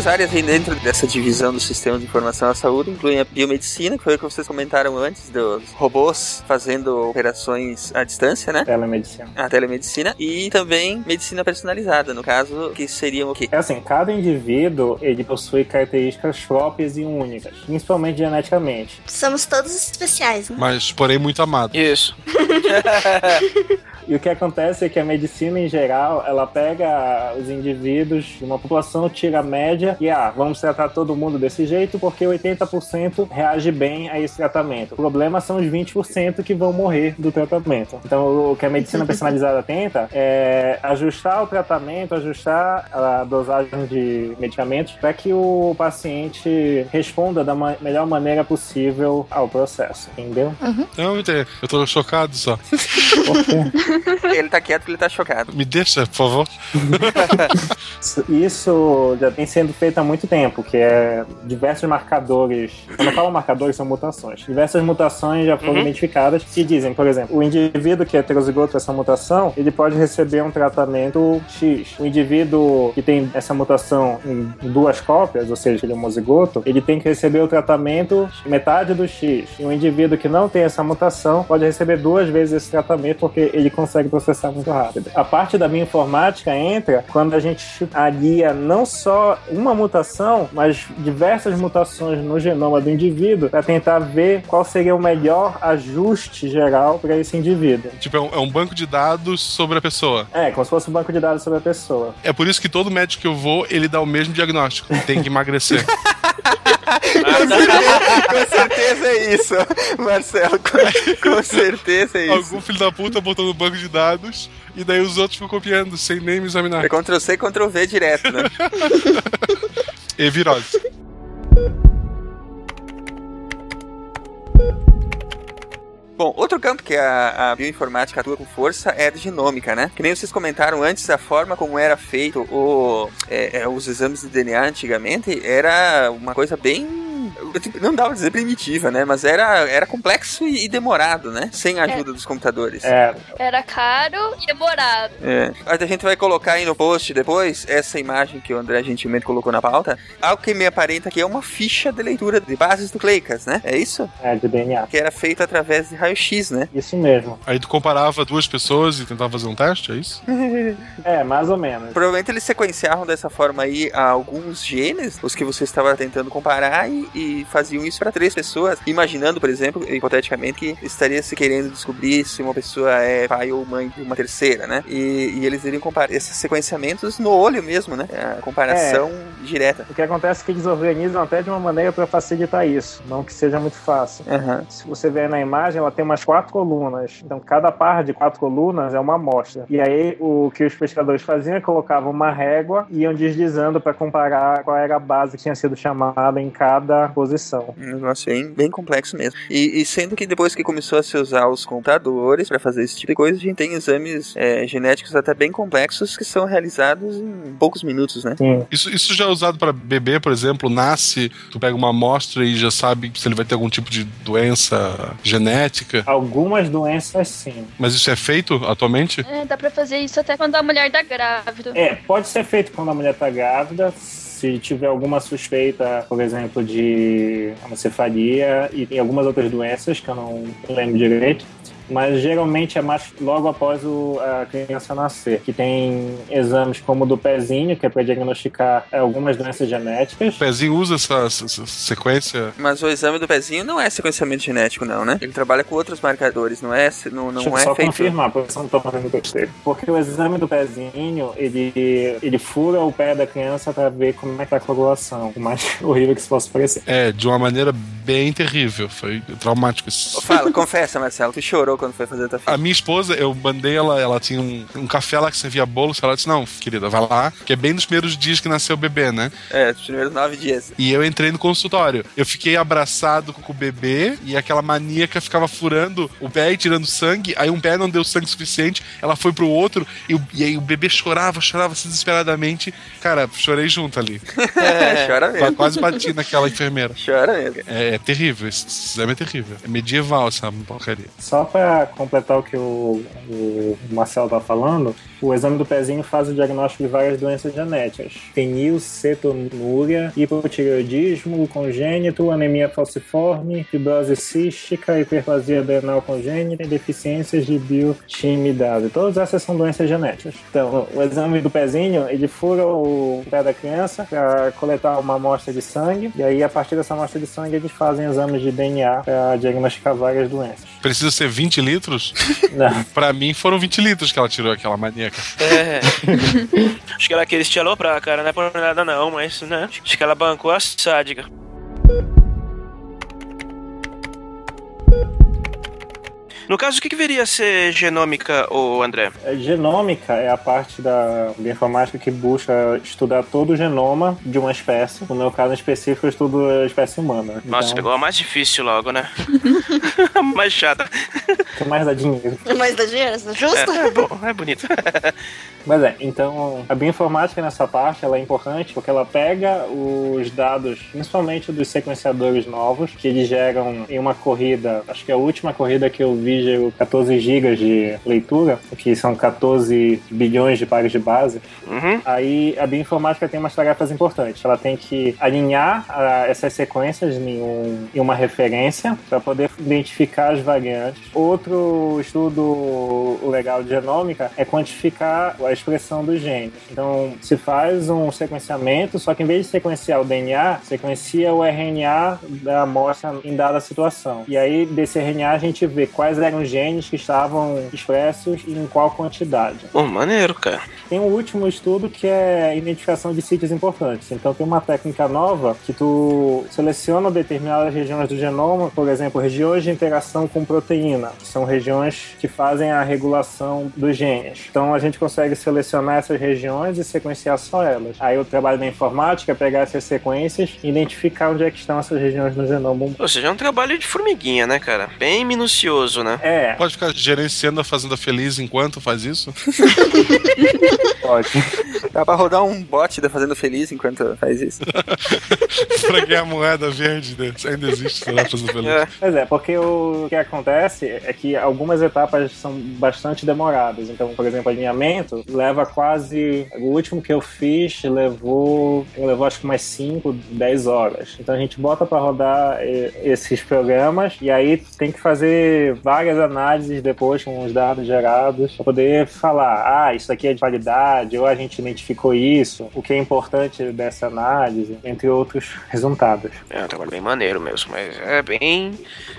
Outras áreas aí dentro dessa divisão do sistema de informação da saúde incluem a biomedicina, que foi o que vocês comentaram antes, dos robôs fazendo operações à distância, né? Telemedicina. A telemedicina. E também medicina personalizada, no caso, que seriam o quê? É assim, cada indivíduo ele possui características próprias e únicas, principalmente geneticamente. Somos todos especiais, né? Mas, porém, muito amado. Isso. E o que acontece é que a medicina em geral, ela pega os indivíduos de uma população, tira a média e ah, vamos tratar todo mundo desse jeito porque 80% reage bem a esse tratamento. O problema são os 20% que vão morrer do tratamento. Então, o que a medicina personalizada tenta é ajustar o tratamento, ajustar a dosagem de medicamentos para que o paciente responda da ma- melhor maneira possível ao processo, entendeu? Não, eu tô chocado só. Ele tá quieto porque ele tá chocado. Me deixa, por favor. Isso já tem sendo feito há muito tempo, que é diversos marcadores. Quando eu falo marcadores, são mutações. Diversas mutações já foram Uhum. identificadas que dizem, por exemplo, o indivíduo que é heterozigoto com essa mutação, ele pode receber um tratamento X. O indivíduo que tem essa mutação em duas cópias, ou seja, ele é homozigoto, ele tem que receber o tratamento metade do X. E o indivíduo que não tem essa mutação pode receber duas vezes esse tratamento porque ele consegue consegue processar muito rápido. A parte da bioinformática entra quando a gente alia não só uma mutação, mas diversas mutações no genoma do indivíduo para tentar ver qual seria o melhor ajuste geral para esse indivíduo. Tipo, é um, é um banco de dados sobre a pessoa. É, como se fosse um banco de dados sobre a pessoa. É por isso que todo médico que eu vou, ele dá o mesmo diagnóstico. Tem que emagrecer. com certeza é isso, Marcelo. Com, com certeza é isso. Algum filho da puta botou no banco de dados e daí os outros ficam copiando sem nem me examinar. É Ctrl C, Ctrl V direto, né? E virose. Bom, outro campo que a, a, bioinformática atua com força é a genômica, né? Que nem vocês comentaram antes, a forma como era feito o, é, é, os exames de DNA antigamente era uma coisa bem não dava pra dizer primitiva, né? Mas era, era complexo e, e demorado, né? Sem a ajuda é. dos computadores. É. Era caro e demorado. É. A gente vai colocar aí no post depois essa imagem que o André gentilmente colocou na pauta. Algo que me aparenta que é uma ficha de leitura de bases nucleicas, né? É isso? É, de DNA. Que era feito através de raio-x, né? Isso mesmo. Aí tu comparava duas pessoas e tentava fazer um teste, é isso? é, mais ou menos. Provavelmente eles sequenciavam dessa forma aí alguns genes, os que você estava tentando comparar, e, e faziam isso para três pessoas, imaginando, por exemplo, hipoteticamente, que estaria se querendo descobrir se uma pessoa é pai ou mãe de uma terceira, né? E, e eles iriam comparar esses sequenciamentos no olho mesmo, né? A comparação é, direta. O que acontece é que eles organizam até de uma maneira para facilitar isso, não que seja muito fácil. Uhum. Se você ver na imagem, ela tem umas quatro colunas. Então, cada par de quatro colunas é uma amostra. E aí, o que os pesquisadores faziam é colocavam uma régua e iam deslizando para comparar qual era a base que tinha sido chamada em cada posição. Um negócio bem, bem complexo mesmo. E, e, sendo que depois que começou a se usar os computadores para fazer esse tipo de coisa, a gente tem exames é, genéticos até bem complexos que são realizados em poucos minutos, né? Sim. Isso, isso já é usado para bebê, por exemplo, nasce, tu pega uma amostra e já sabe se ele vai ter algum tipo de doença genética? Algumas doenças sim. Mas isso é feito atualmente? É, dá para fazer isso até quando a mulher tá grávida. É, pode ser feito quando a mulher tá grávida, se tiver alguma suspeita, por exemplo, de anencefalia e tem algumas outras doenças que eu não lembro direito, mas geralmente é mais logo após o, a criança nascer, que tem exames como o do pezinho, que é para diagnosticar algumas doenças genéticas. O pezinho usa essa, essa, sequência? Mas o exame do pezinho não é sequenciamento genético, não, né? Ele trabalha com outros marcadores, não é, não, não Deixa é só feito... confirmar, porque eu não tô fazendo besteira. Porque o exame do pezinho, ele, ele fura o pé da criança para ver como é que tá a coagulação. O mais horrível que se possa parecer. É, de uma maneira bem terrível. Foi traumático isso. Fala, confessa, Marcelo, tu chorou quando foi fazer a tua filha. A minha esposa, eu mandei ela, ela tinha um, um café lá que servia bolo, ela disse, não, querida, vai lá, que é bem nos primeiros dias que nasceu o bebê, né? É, os primeiros nove dias. E eu entrei no consultório. Eu fiquei abraçado com o bebê e aquela maníaca ficava furando o pé e tirando sangue, aí um pé não deu sangue suficiente, ela foi pro outro e, e aí o bebê chorava, chorava assim desesperadamente. Cara, chorei junto ali. É, chora mesmo. Quase bati naquela enfermeira. Chora mesmo. É, é terrível, esse exame é terrível. É medieval essa porcaria. Só para completar o que o, o Marcelo tá falando, o exame do pezinho faz o diagnóstico de várias doenças genéticas: fenilcetonúria, hipotireoidismo congênito, anemia falciforme, fibrose cística, hiperplasia adrenal congênita e deficiências de biotimidase. Todas essas são doenças genéticas. Então, o exame do pezinho, ele fura o pé da criança para coletar uma amostra de sangue e aí a partir dessa amostra de sangue eles fazem exames de DNA para diagnosticar várias doenças. Precisa ser 20 litros? Não. Pra mim foram 20 litros que ela tirou aquela maníaca. É. Acho que ela queria te aloprar, cara. Não é por nada não, mas, né? Acho que ela bancou a sádica. No caso, o que, que viria a ser genômica, ô André? A genômica é a parte da bioinformática que busca estudar todo o genoma de uma espécie. No meu caso em específico, eu estudo a espécie humana. Nossa, então, pegou a mais difícil logo, né? mais chata. que mais dá dinheiro. Mas dá dinheiro, justo? É, é bom, é bonito. Mas é, então a bioinformática nessa parte ela é importante porque ela pega os dados, principalmente dos sequenciadores novos, que eles geram em uma corrida, acho que a última corrida que eu vi gerou 14 GB de leitura, que são 14 bilhões de pares de base. Uhum. Aí a bioinformática tem umas tarefas importantes. Ela tem que alinhar ah, essas sequências em, um- em uma referência para poder identificar as variantes. Outro estudo legal de genômica é quantificar a expressão dos genes. Então, se faz um sequenciamento, só que em vez de sequenciar o DNA, sequencia o RNA da amostra em dada situação. E aí, desse RNA, a gente vê quais eram genes que estavam expressos e em qual quantidade. Pô, maneiro, cara. Tem um último estudo que é identificação de sítios importantes. Então tem uma técnica nova que tu seleciona determinadas regiões do genoma, por exemplo, regiões de interação com proteína, que são regiões que fazem a regulação dos genes. Então a gente consegue selecionar essas regiões e sequenciar só elas. Aí o trabalho da informática é pegar essas sequências e identificar onde é que estão essas regiões no genoma. Ou seja, é um trabalho de formiguinha, né, cara? Bem minucioso, né? É. Pode ficar gerenciando a Fazenda Feliz enquanto faz isso? Pode. Dá pra rodar um bot da Fazenda Feliz enquanto faz isso. pra ganhar moeda verde, né? Ainda existe, lá, Fazenda Feliz. É. Pois é, porque o que acontece é que algumas etapas são bastante demoradas. Então, por exemplo, alinhamento leva quase. O último que eu fiz levou. levou acho que umas 5, 10 horas. Então a gente bota pra rodar eh, esses programas e aí tem que fazer várias análises depois com os dados gerados pra poder falar: ah, isso aqui é de validade, ou a gente identificou isso, o que é importante dessa análise, entre outros resultados. É um trabalho bem maneiro mesmo, mas é bem.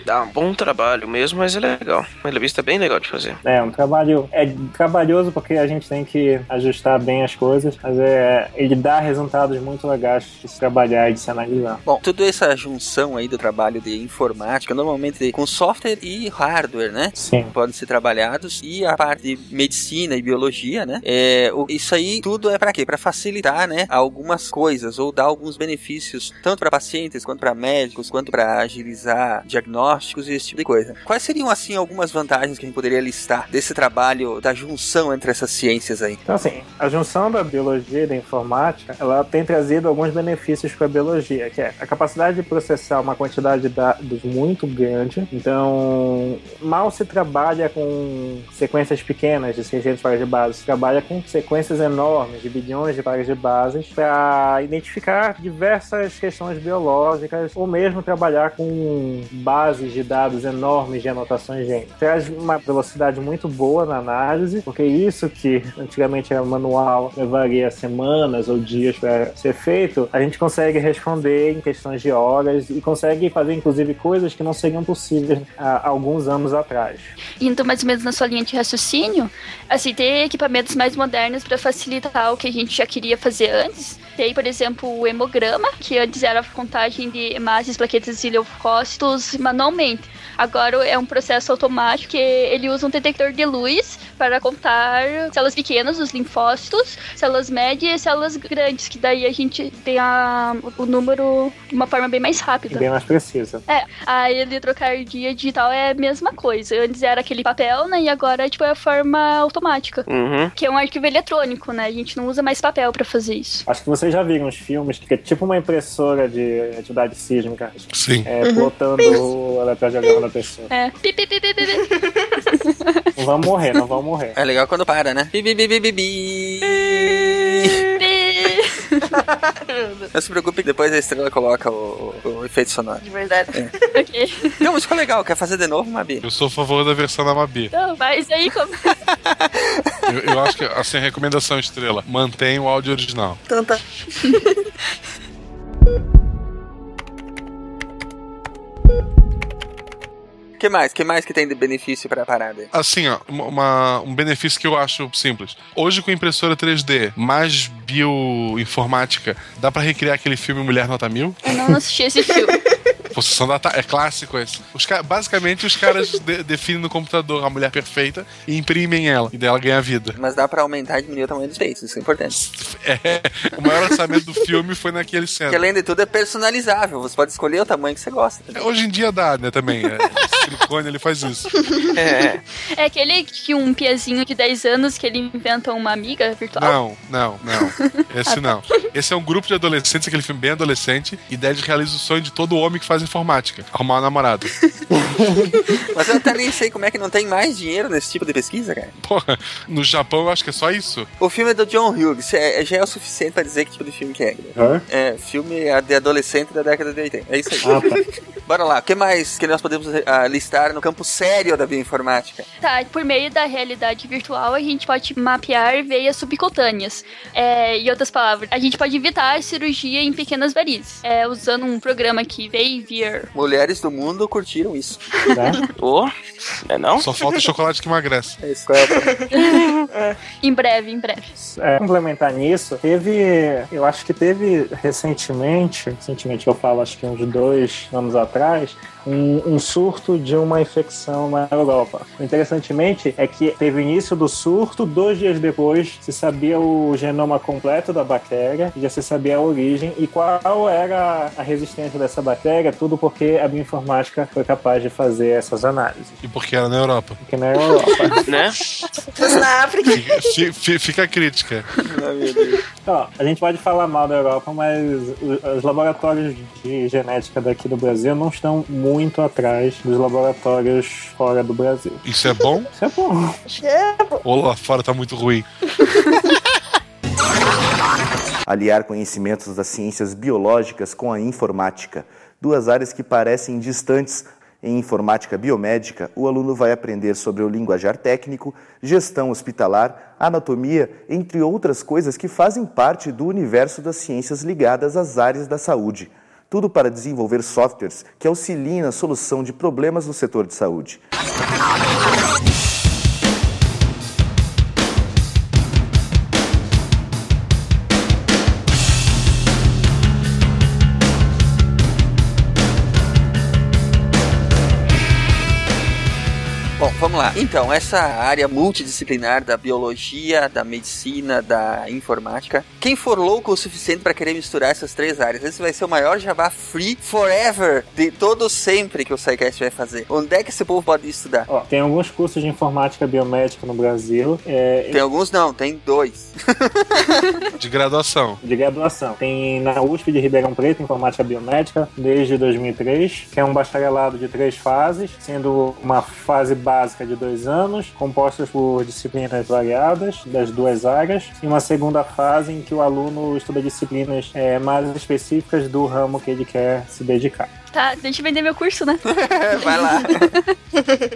dá um bom trabalho mesmo, mas é legal. Uma revista bem legal de fazer. É um trabalho é trabalhoso porque a gente tem que ajustar bem as coisas, mas é ele dá resultados muito legais de se trabalhar e de se analisar. Bom, toda essa junção aí do trabalho de informática, normalmente com software e hardware, né? Sim. Podem ser trabalhados e a parte de medicina e biologia, né? É, o- isso aí tudo é para quê? Para facilitar, né? Algumas coisas ou dar alguns benefícios tanto para pacientes quanto para médicos, quanto para agilizar diagnósticos e esse tipo de coisa. Quais seriam assim algumas vantagens que a gente poderia listar desse trabalho da junção entre essas ciências aí? Então, assim, a junção da biologia e da informática, ela tem trazido alguns benefícios para a biologia, que é a capacidade de processar uma quantidade de dados muito grande. Então, mal se trabalha com sequências pequenas de 600 pares de bases, se trabalha com sequências enormes de bilhões de pares de bases para identificar diversas questões biológicas ou mesmo trabalhar com bases de dados enormes de anotações gênicas. Traz uma velocidade muito boa na análise, porque isso que antigamente era manual, levaria semanas ou dias para ser feito, a gente consegue responder em questões de horas e consegue fazer inclusive coisas que não seriam possíveis há alguns anos atrás. Indo mais ou menos na sua linha de raciocínio, assim, ter equipamentos mais modernos para facilitar o que a gente já queria fazer antes. Tem, por exemplo, o hemograma, que antes era a contagem de hemácias, plaquetas e leucócitos manualmente. Agora é um processo automático que ele usa um detector de luz para contar células pequenas, os linfócitos, células médias e células grandes, que daí a gente tem a, o número de uma forma bem mais E rápida. bem mais precisa. É, a eletrocardia digital é a mesma coisa. Antes era aquele papel, né? E agora tipo, é a forma automática. Uhum. Que é um arquivo eletrônico, né? A gente não usa mais papel pra fazer isso. Acho que vocês já viram uns filmes que é tipo uma impressora de atividade sísmica, Sim. é, plotando o eletrocardiograma pessoa. É. Pi, pi, pi, pi, pi, pi. Não vão morrer, não vão morrer. É legal quando para, né? Bi, bi, bi, bi, bi, bi. Pi. Não se preocupe que depois a estrela coloca o, o- o efeito sonoro. De verdade. ok. Não, mas ficou legal. Quer fazer de novo, Mabi? Eu sou a favor da versão da Mabi. Então, mas aí como. Eu, eu acho que, assim, a recomendação estrela, mantém o áudio original. Então tá. O que mais? que mais que tem de benefício pra parada? aí? Assim, ó, uma- uma- um benefício que eu acho simples. Hoje, com impressora 3D mais bioinformática, dá pra recriar aquele filme Mulher Nota Mil? Eu não assisti esse filme. Possessão da É clássico esse. Os ca- Basicamente, os caras de- definem no computador a mulher perfeita e imprimem ela. E daí ela ganha vida. Mas dá pra aumentar e diminuir o tamanho dos peitos, isso é importante. É, o maior orçamento do filme foi naquele Que cena. além de tudo é personalizável, você pode escolher o tamanho que você gosta. É, Hoje em dia dá, né, também. É, o silicone, ele faz isso. É, É aquele que um piazinho de 10 anos que ele inventa uma amiga virtual. Não, não, não. Esse não. Esse é um grupo de adolescentes, aquele filme bem adolescente, e ele realiza o sonho de todo homem que faz informática. Arrumar um namorado. Mas eu até nem sei como é que não tem mais dinheiro nesse tipo de pesquisa, cara. Porra, no Japão eu acho que é só isso. O filme é do John Hughes, é, já é o suficiente pra dizer que tipo de filme que é. Hã? É, filme de adolescente da década de 80. É isso aí. Ah, tá. Bora lá, o que mais que nós podemos ah, listar no campo sério da bioinformática? Tá, por meio da realidade virtual, a gente pode mapear veias subcutâneas. É, em outras palavras, a gente pode evitar a cirurgia em pequenas varizes, é, usando um programa aqui, Mulheres do mundo curtiram isso. Ô, é não? Só falta chocolate que emagrece. É isso, qual é o Em breve, em breve. É, complementar nisso, teve. Eu acho que teve recentemente, recentemente eu falo, acho que uns dois anos atrás, um, um surto de uma infecção na Europa. Interessantemente é que teve início do surto, dois dias depois se sabia o genoma completo da bactéria, já se sabia a origem e qual era a resistência dessa bactéria, tudo porque a bioinformática foi capaz de fazer essas análises. E porque era na Europa. Porque na Europa. né? Na África. Fi- fi- Fica a crítica. Ó, a gente pode falar mal da Europa, mas os laboratórios de genética daqui do Brasil não estão muito atrás dos laboratórios fora do Brasil. Isso é bom? Isso é bom. Ou lá fora tá muito ruim? aliar conhecimentos das ciências biológicas com a informática, duas áreas que parecem distantes. Em informática biomédica, o aluno vai aprender sobre o linguajar técnico, gestão hospitalar, anatomia, entre outras coisas que fazem parte do universo das ciências ligadas às áreas da saúde. Tudo para desenvolver softwares que auxiliem na solução de problemas no setor de saúde. Lá. Então, essa área multidisciplinar da biologia, da medicina, da informática, quem for louco o suficiente para querer misturar essas três áreas, esse vai ser o maior Java Free Forever de todo sempre que o SciCast vai fazer. Onde é que esse povo pode estudar? Ó, tem alguns cursos de informática biomédica no Brasil. É, Tem alguns não, tem dois. De graduação. de graduação. Tem na USP de Ribeirão Preto, Informática Biomédica, desde 2003, que é um bacharelado de três fases, sendo uma fase básica de dois anos, compostas por disciplinas variadas das duas áreas, e uma segunda fase em que o aluno estuda disciplinas eh, mais específicas do ramo que ele quer se dedicar. Tá, deixa eu vender meu curso, né? Vai lá.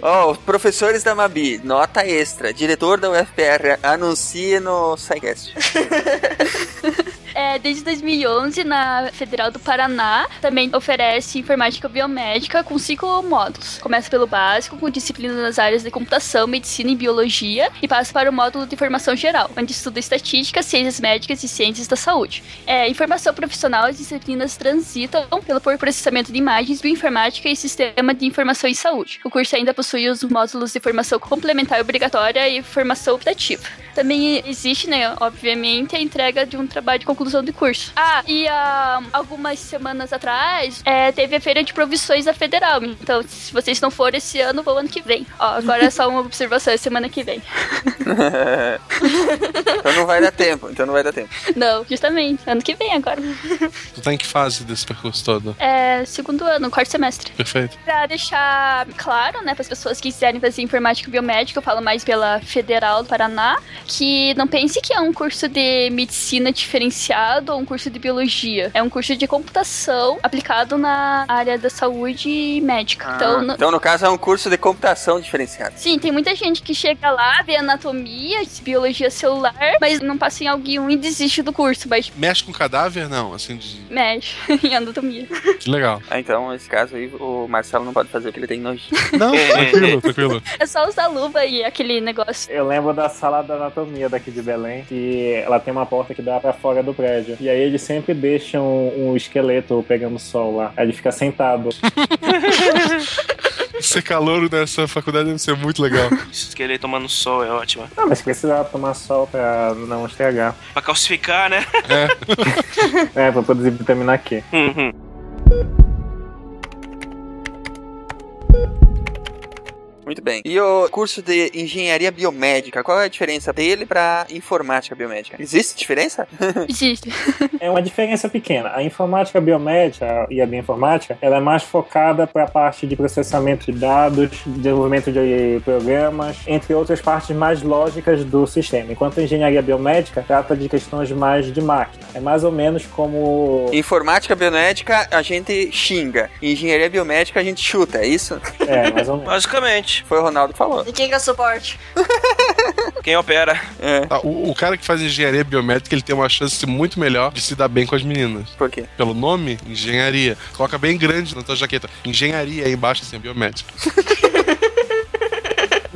Ó, os professores da Mabi, nota extra. Diretor da UFPR, anuncie no SciCast. É, desde 2011, na Federal do Paraná, também oferece informática biomédica com cinco módulos. Começa pelo básico, com disciplinas nas áreas de computação, medicina e biologia, e passa para o módulo de informação geral, onde estuda estatística, ciências médicas e ciências da saúde. É, informação profissional, as disciplinas transitam pelo por processamento de imagens, bioinformática e sistema de informação em saúde. O curso ainda possui os módulos de formação complementar obrigatória e formação optativa. Também existe, né, obviamente, a entrega de um trabalho de conclusão de curso. Ah, e ah, algumas semanas atrás é, teve a feira de provisões da Federal. Então, se vocês não forem esse ano, vão ano que vem. Ó, agora é só uma observação, é semana que vem. então não vai dar tempo, então não vai dar tempo. Não, justamente, ano que vem agora. Tu tá em que fase desse percurso todo? É segundo ano, quarto semestre. Perfeito. Pra deixar claro, né, para as pessoas que quiserem fazer informática biomédica, eu falo mais pela Federal do Paraná, que não pense que é um curso de medicina diferenciado ou um curso de biologia. É um curso de computação aplicado na área da saúde médica. então, Ah, no- então, no caso, é um curso de computação diferenciado. Sim, tem muita gente que chega lá, vê anatomia, biologia celular, mas não passa em algum e desiste do curso, mas Mexe com cadáver? Não, assim, de... mexe em anatomia. que legal. Ah, então, nesse caso aí, o Marcelo não pode fazer o que ele tem nojo. Não, tranquilo, tranquilo. É só usar luva e aquele negócio. Eu lembro da sala da anatomia daqui de Belém, que ela tem uma porta que dá pra fora do prédio. E aí eles sempre deixam um esqueleto pegando sol lá. Aí ele fica sentado. Ser calouro nessa faculdade deve ser muito legal. Esqueleto tomando sol é ótimo. Ah, mas precisa tomar sol pra não estragar. Pra calcificar, né? É, pra produzir vitamina Q. Uhum. Muito bem. E o curso de engenharia biomédica, qual é a diferença dele pra informática biomédica? Existe diferença? Existe. É uma diferença pequena. A informática biomédica e a bioinformática, ela é mais focada para a parte de processamento de dados, desenvolvimento de programas, entre outras partes mais lógicas do sistema. Enquanto a engenharia biomédica trata de questões mais de máquina. É mais ou menos como Informática biomédica a gente xinga. Engenharia biomédica a gente chuta, é isso? É, mais ou menos. Basicamente. Foi o Ronaldo que falou. E quem que é suporte? Quem opera? É. Ah, o, o cara que faz engenharia biomédica, ele tem uma chance muito melhor de se dar bem com as meninas. Por quê? Pelo nome, engenharia. Coloca bem grande na tua jaqueta. Engenharia aí embaixo, assim, biomédica.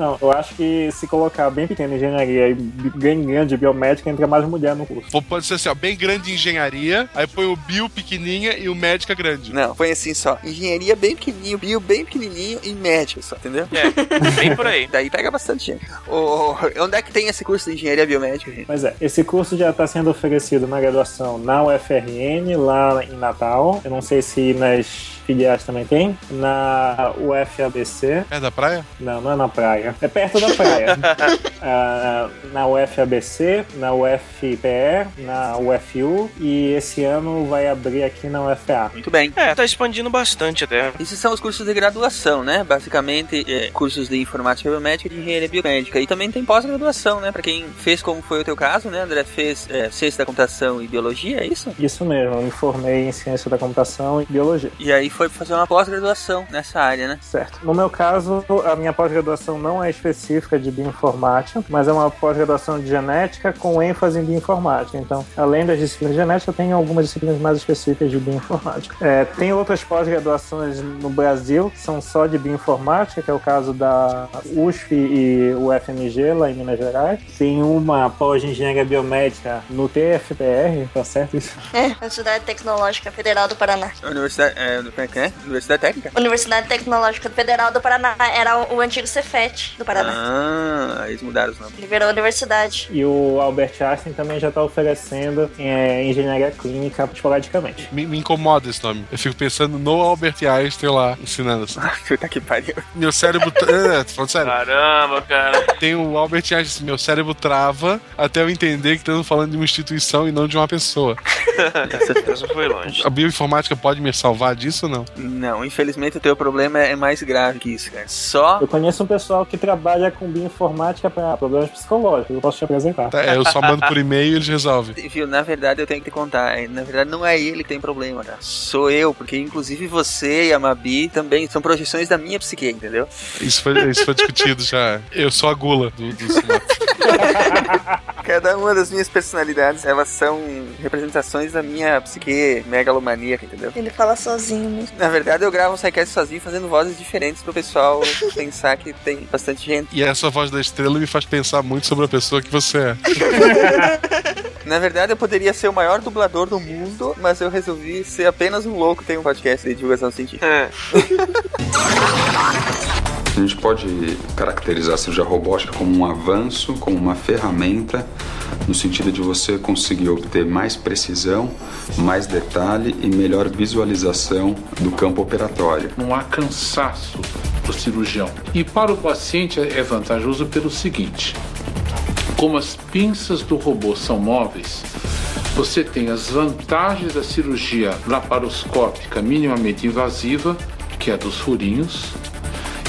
Não, eu acho que se colocar bem pequeno engenharia e bem grande biomédica, entra mais mulher no curso. Ou pode ser assim, ó, bem grande engenharia, aí põe o bio pequenininha e o médica grande. Não, põe assim só. Engenharia bem pequenininho, bio bem pequenininho e médico só, entendeu? É, bem por aí. Daí pega bastante gente. Ô, onde é que tem esse curso de engenharia biomédica, gente? Mas é, esse curso já está sendo oferecido na graduação na UFRN, lá em Natal. Eu não sei se nas filiais também tem. Na UFABC. É da praia? Não, não é na praia. É perto da praia. Ah, na UFABC, na UFPE, na UFU e esse ano vai abrir aqui na UFA. Muito bem. É, tá expandindo bastante até. Esses são os cursos de graduação, né? Basicamente, é, cursos de informática biomédica e de engenharia biomédica. E também tem pós-graduação, né? Pra quem fez como foi o teu caso, né, André? Fez é, ciência da computação e biologia, é isso? Isso mesmo, eu me formei em ciência da computação e biologia. E aí foi fazer uma pós-graduação nessa área, né? Certo. No meu caso, a minha pós-graduação não é específica de bioinformática, mas é uma pós-graduação de genética com ênfase em bioinformática. Então, além das disciplinas de genética, eu tenho algumas disciplinas mais específicas de bioinformática. É, tem outras pós-graduações no Brasil que são só de bioinformática, que é o caso da USP e o FMG, lá em Minas Gerais. Tem uma pós de engenharia biomédica no TFPR, tá certo isso? É, Universidade Tecnológica Federal do Paraná. Universidade, é, como é que é? Universidade Técnica? Universidade Tecnológica Federal do Paraná era o antigo Cefet do Paraná. Ah, eles mudaram os nomes. Ele virou universidade. E o Albert Einstein também já está oferecendo é, engenharia clínica esporadicamente. Me, me incomoda esse nome. Eu fico pensando no Albert Einstein lá, ensinando assim. Puta que pariu. Meu cérebro. é, tô falando sério. Caramba, cara. Tem o Albert Einstein, assim, meu cérebro trava até eu entender que estamos falando de uma instituição e não de uma pessoa. Essa foi longe. A bioinformática pode me salvar disso ou não? Não, infelizmente o teu problema é mais grave que isso, cara. Só. Eu conheço um pessoal que trabalha com bioinformática para problemas psicológicos. Eu posso te apresentar. Tá, é, eu só mando por e-mail e eles resolvem. Viu, na verdade eu tenho que te contar. é, Na verdade não é ele que tem problema, cara. Sou eu, porque inclusive você e a Mabi também são projeções da minha psique, entendeu? Isso foi, isso foi discutido já. Eu sou a gula do, do Cada uma das minhas personalidades, elas são representações da minha psique megalomaníaca, entendeu? Ele fala sozinho mesmo. Na verdade, eu gravo um sidecast sozinho, fazendo vozes diferentes pro pessoal pensar que tem bastante gente. E essa voz da estrela me faz pensar muito sobre a pessoa que você é. Na verdade, eu poderia ser o maior dublador do mundo, mas eu resolvi ser apenas um louco que tem um podcast de divulgação científica. É. A gente pode caracterizar a cirurgia robótica como um avanço, como uma ferramenta, no sentido de você conseguir obter mais precisão, mais detalhe e melhor visualização do campo operatório. Não há cansaço do cirurgião. E para o paciente é vantajoso pelo seguinte: como as pinças do robô são móveis, você tem as vantagens da cirurgia laparoscópica minimamente invasiva, que é dos furinhos,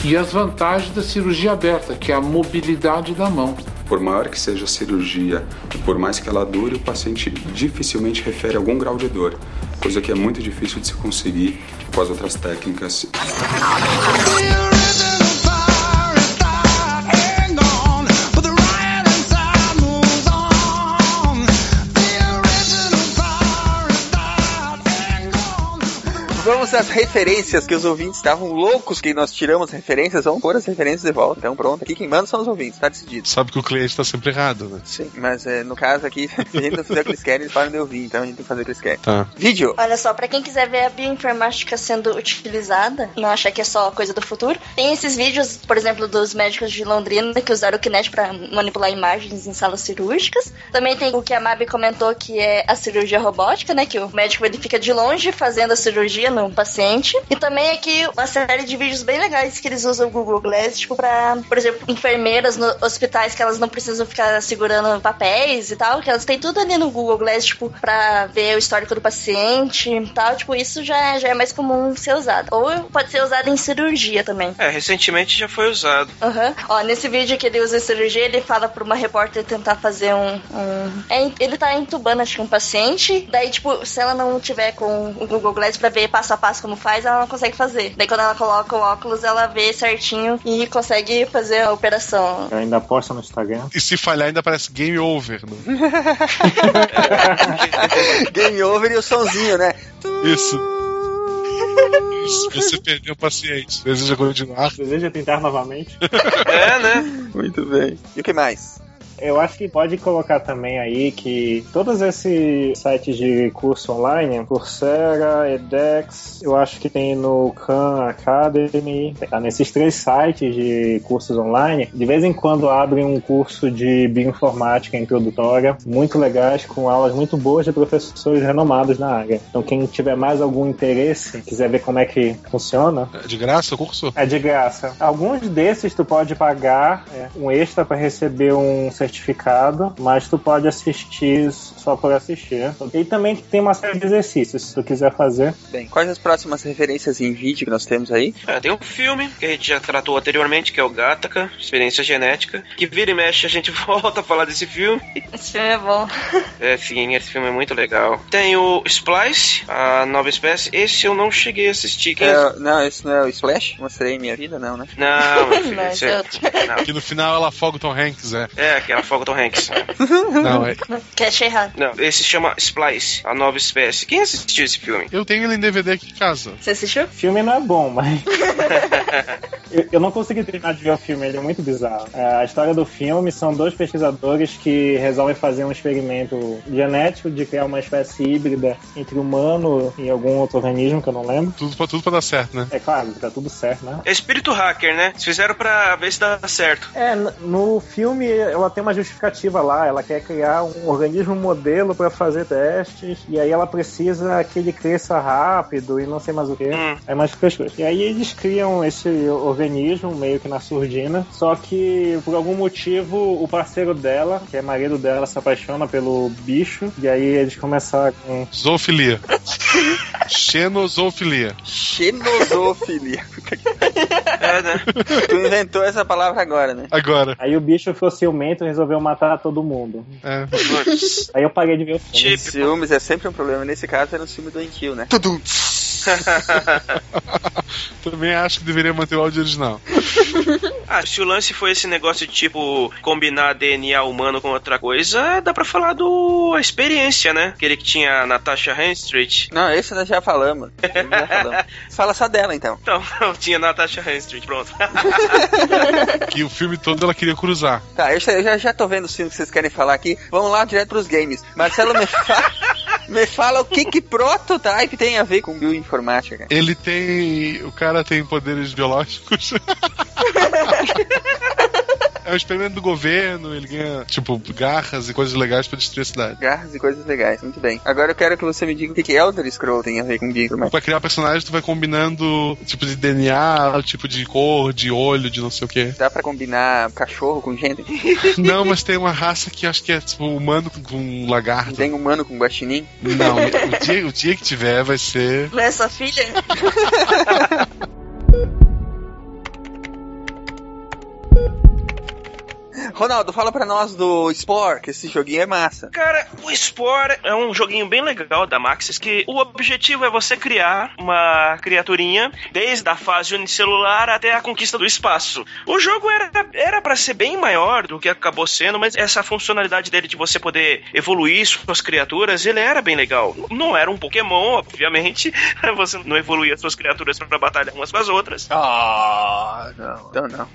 e as vantagens da cirurgia aberta, que é a mobilidade da mão. Por maior que seja a cirurgia por mais que ela dure, o paciente dificilmente refere algum grau de dor, coisa que é muito difícil de se conseguir com as outras técnicas. Às referências que os ouvintes estavam loucos que nós tiramos referências. Vamos pôr as referências de volta. Então pronto. Aqui quem manda são os ouvintes, tá decidido. Sabe que o cliente tá sempre errado, né? Sim, mas é, no caso aqui, se a gente não fizer o que eles querem, eles param de ouvir. Então a gente tem que fazer o que eles querem. Tá. Vídeo. Olha só, pra quem quiser ver a bioinformática sendo utilizada, não achar que é só coisa do futuro, tem esses vídeos, por exemplo, dos médicos de Londrina que usaram o Kinect pra manipular imagens em salas cirúrgicas. Também tem o que a Mabi comentou que é a cirurgia robótica, né? Que o médico ele fica de longe fazendo a cirurgia no paciente. E também aqui uma série de vídeos bem legais que eles usam o Google Glass, tipo, pra, por exemplo, enfermeiras no hospitais que elas não precisam ficar segurando papéis e tal, que elas têm tudo ali no Google Glass, tipo, pra ver o histórico do paciente e tal. Tipo, isso já, já é mais comum ser usado. Ou pode ser usado em cirurgia também. É, recentemente já foi usado. Aham. Ó, nesse vídeo que ele usa em cirurgia, ele fala pra uma repórter tentar fazer um. um- é, ele tá entubando, acho que um paciente. Daí, tipo, se ela não tiver com o Google Glass pra ver passo a passo como faz, ela não consegue fazer. Daí, quando ela coloca o óculos, ela vê certinho e consegue fazer a operação. Eu ainda posta no Instagram. E se falhar, ainda parece game over. né? Game over e o sonzinho, né? Isso. Isso, Você perdeu o paciente. Deseja continuar? Deseja tentar novamente? É, né? Muito bem. E o que mais? Eu acho que pode colocar também aí que todos esses sites de curso online, Coursera, edX, eu acho que tem no Khan Academy, tá nesses três sites de cursos online, de vez em quando abrem um curso de bioinformática introdutória, muito legais, com aulas muito boas de professores renomados na área. Então quem tiver mais algum interesse, quiser ver como é que funciona, É de graça o curso? é de graça. Alguns desses tu pode pagar é, um extra para receber um certificado, mas tu pode assistir só por assistir. E também tem uma série de exercícios, se tu quiser fazer. Bem, quais as próximas referências em vídeo que nós temos aí? É, tem um filme que a gente já tratou anteriormente, que é o Gattaca, Experiência Genética, que vira e mexe a gente volta a falar desse filme. Esse filme é bom. É, sim, esse filme é muito legal. Tem o Splice, a nova espécie. Esse eu não cheguei a assistir. Quem É, não, esse não é o Splash? Mostrei minha vida? Não, né? Não, meu filho, Não, é é... outro. Não. Que no final ela afoga o Tom Hanks, é. É, aquela fogo Tom Hanks. Não, é. Que achei errado. Não, esse chama Splice, a nova espécie. Quem assistiu esse filme? Eu tenho ele em DVD aqui em casa. Você assistiu? O filme não é bom, mas. eu, eu não consegui terminar de ver o filme, ele é muito bizarro. É, a história do filme são dois pesquisadores que resolvem fazer um experimento genético de criar uma espécie híbrida entre humano e algum outro organismo que eu não lembro. Tudo pra, tudo pra dar certo, né? É claro, tá tudo certo, né? É espírito hacker, né? Eles fizeram pra ver se dá certo. É, no filme ela tem uma justificativa lá, ela quer criar um organismo modelo para fazer testes, e aí ela precisa que ele cresça rápido e não sei mais o que. Hum. É mais coisas. E aí eles criam esse organismo meio que na surdina, só que por algum motivo o parceiro dela, que é marido dela, se apaixona pelo bicho, e aí eles começam com. Zoofilia. Xenozoofilia. Xenosofilia. É, né? tu inventou essa palavra agora, né? Agora. Aí o bicho ficou ciumento resolveu matar todo mundo. É. Aí eu parei de ver o filme. Típico. Ciúmes é sempre um problema. Nesse caso era um ciúme doentio, né? Tudum. Também acho que deveria manter o áudio original. Ah, se o lance foi esse negócio de tipo combinar DNA humano com outra coisa, dá pra falar do a experiência, né? Aquele que tinha a Natasha Henstridge. Não, esse nós já falamos. Já falamos. Fala só dela, então. Então, tinha a Natasha Henstridge, pronto. Que o filme todo ela queria cruzar. Tá, eu já, eu já, já tô vendo os filmes que vocês querem falar aqui. Vamos lá direto pros games. Marcelo, me fala, me fala o que que prototype tem a ver com bioinformática. Ele tem. O cara tem poderes biológicos. É um experimento do governo, ele ganha, tipo, garras e coisas legais pra destruir a cidade. Garras e coisas legais, muito bem. Agora eu quero que você me diga o que que Elder Scroll tem a ver com bioinformática. Pra criar personagem, tu vai combinando tipo de DNA, o tipo de cor, de olho, de não sei o que. Dá pra combinar cachorro com gente? Não, mas tem uma raça que acho que é tipo humano com, com lagarto. Tem humano com guaxinim? Não, o dia, o dia que tiver vai ser. Não é sua filha? Ronaldo, fala pra nós do Spore, que esse joguinho é massa. Cara, o Spore é um joguinho bem legal da Maxis que o objetivo é você criar uma criaturinha desde a fase unicelular até a conquista do espaço. O jogo era era para ser bem maior do que acabou sendo, mas essa funcionalidade dele de você poder evoluir suas criaturas, ele era bem legal. Não era um Pokémon, obviamente, você não evoluía suas criaturas para batalhar umas com as outras. Ah, não. Então não.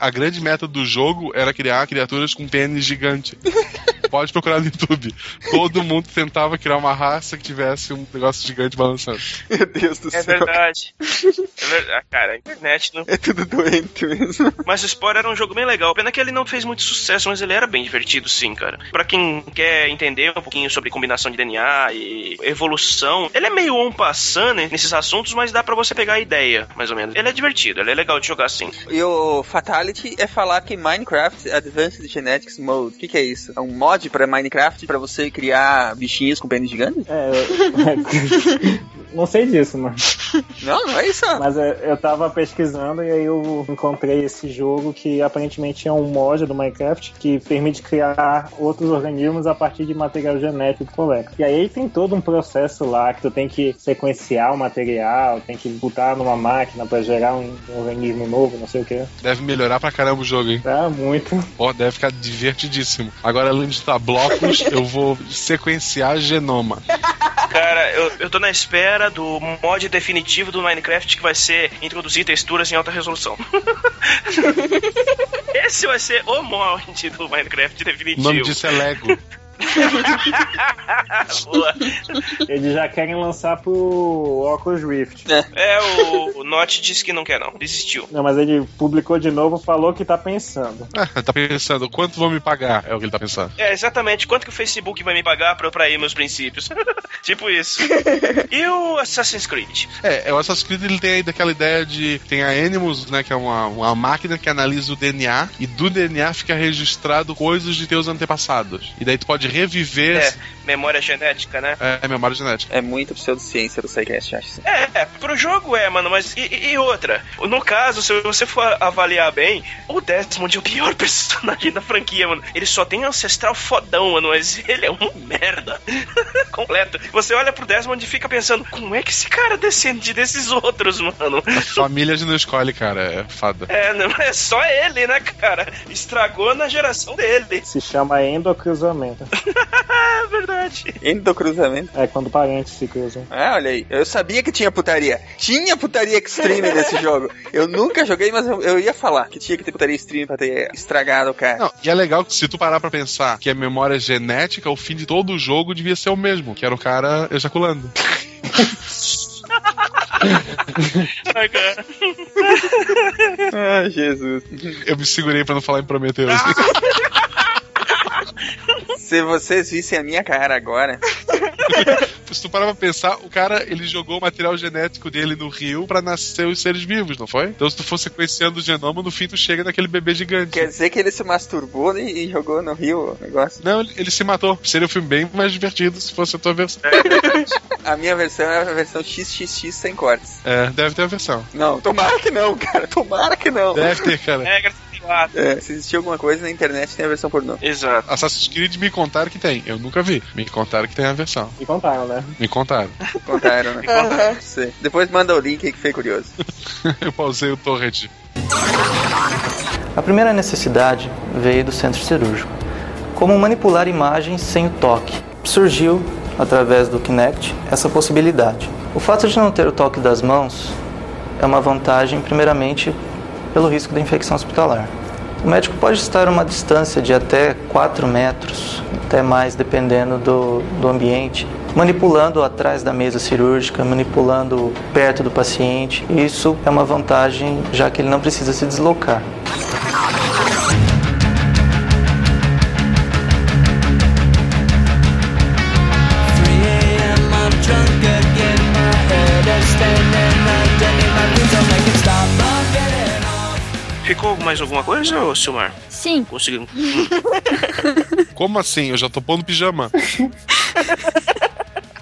A grande meta do jogo era criar criaturas com pênis gigante. Pode procurar no YouTube. Todo mundo tentava criar uma raça que tivesse um negócio gigante balançando. Meu Deus do É céu. verdade. É verdade. Ah, cara, a internet não. É tudo doente mesmo. Mas o Spore era um jogo bem legal. Pena que ele não fez muito sucesso, mas ele era bem divertido, sim, cara. Pra quem quer entender um pouquinho sobre combinação de DNA e evolução, ele é meio on passando nesses assuntos, mas dá pra você pegar a ideia, mais ou menos. Ele é divertido, ele é legal de jogar assim. E o Fatality é falar que Minecraft Advanced Genetics Mode. O que, que é isso? É um mod pra Minecraft pra você criar bichinhos com pênis gigantes? É, eu... não sei disso, mas. Não, não é isso. Mas eu, eu tava pesquisando e aí eu encontrei esse jogo que aparentemente é um mod do Minecraft que permite criar outros organismos a partir de material genético que coleta. E aí tem todo um processo lá que tu tem que sequenciar o material, tem que botar numa máquina pra gerar um, um organismo novo, não sei o que. Deve melhorar pra caramba o jogo, hein? Tá muito. Ó, deve ficar divertidíssimo. Agora, além de estar blocos, eu vou sequenciar genoma. Cara, eu, eu tô na espera do mod definitivo do Minecraft que vai ser introduzir texturas em alta resolução. Esse vai ser o mod do Minecraft O definitivo. nome disso é Lego. Boa. Eles já querem lançar pro Oculus Rift. É, o, o Notch disse que não quer não, desistiu. Não, mas ele publicou de novo, falou que tá pensando. Ah, tá pensando, quanto vão me pagar? É o que ele tá pensando. É, exatamente. Quanto que o Facebook vai me pagar pra eu prair meus princípios? tipo isso. E o Assassin's Creed? É, o Assassin's Creed ele tem aí daquela ideia de. Tem a Animus, né? Que é uma, uma máquina que analisa o DNA e do DNA fica registrado coisas de teus antepassados. E daí tu pode reviver. É, memória genética, né? É, memória genética. É muito pseudociência do SciCast, acho. assim. É, é, pro jogo é, mano, mas e, e- outra? No caso, se você for avaliar bem, o Desmond é o pior personagem da franquia, mano. Ele só tem ancestral fodão, mano, mas ele é um merda. Completo. Você olha pro Desmond e fica pensando, como é que esse cara descende desses outros, mano? A família de não escolhe, cara. É fada. É, não é só ele, né, cara? Estragou na geração dele. Se chama endocruzamento. É verdade. Endocruzamento. É quando parentes se cruzam. Ah, olha aí. Eu sabia que tinha putaria. Tinha putaria extreme nesse jogo. Eu nunca joguei, mas eu, eu ia falar que tinha que ter putaria extreme pra ter estragado o cara. Não, e é legal que se tu parar pra pensar que é memória genética, o fim de todo o jogo devia ser o mesmo, que era o cara ejaculando. Ai, cara. Ah, Jesus. Eu me segurei pra não falar em Prometheus. Se vocês vissem a minha cara agora. se tu parar pra pensar, o cara ele jogou o material genético dele no rio pra nascer os seres vivos, não foi? Então se tu for sequenciando o genoma, no fim tu chega naquele bebê gigante. Quer dizer que ele se masturbou e, e jogou no rio o negócio? Não, ele, ele se matou. Seria um filme bem mais divertido se fosse a tua versão. A minha versão é a versão XXX sem cortes. É, deve ter a versão. Não, tomara que não, cara. Tomara que não. Deve ter, cara. Regra quatro. É, se existir alguma coisa na internet, tem a versão pornô. Exato. Assassin's Creed me contaram que tem. Eu nunca vi. Me contaram que tem a versão. E contaram, né? Me contaram. Contaram, né? Aham. Sei. Depois manda o link aí que fiquei curioso. Eu pausei o torrent. A primeira necessidade veio do centro cirúrgico. Como manipular imagens sem o toque? Surgiu, através do Kinect, essa possibilidade. O fato de não ter o toque das mãos é uma vantagem, primeiramente, pelo risco da infecção hospitalar. O médico pode estar a uma distância de até 4 metros, até mais, dependendo do, do ambiente, manipulando atrás da mesa cirúrgica, manipulando perto do paciente. Isso é uma vantagem, já que ele não precisa se deslocar. Mais alguma coisa, ô Silmar? Sim. Conseguiu. Como assim? Eu já tô pondo pijama.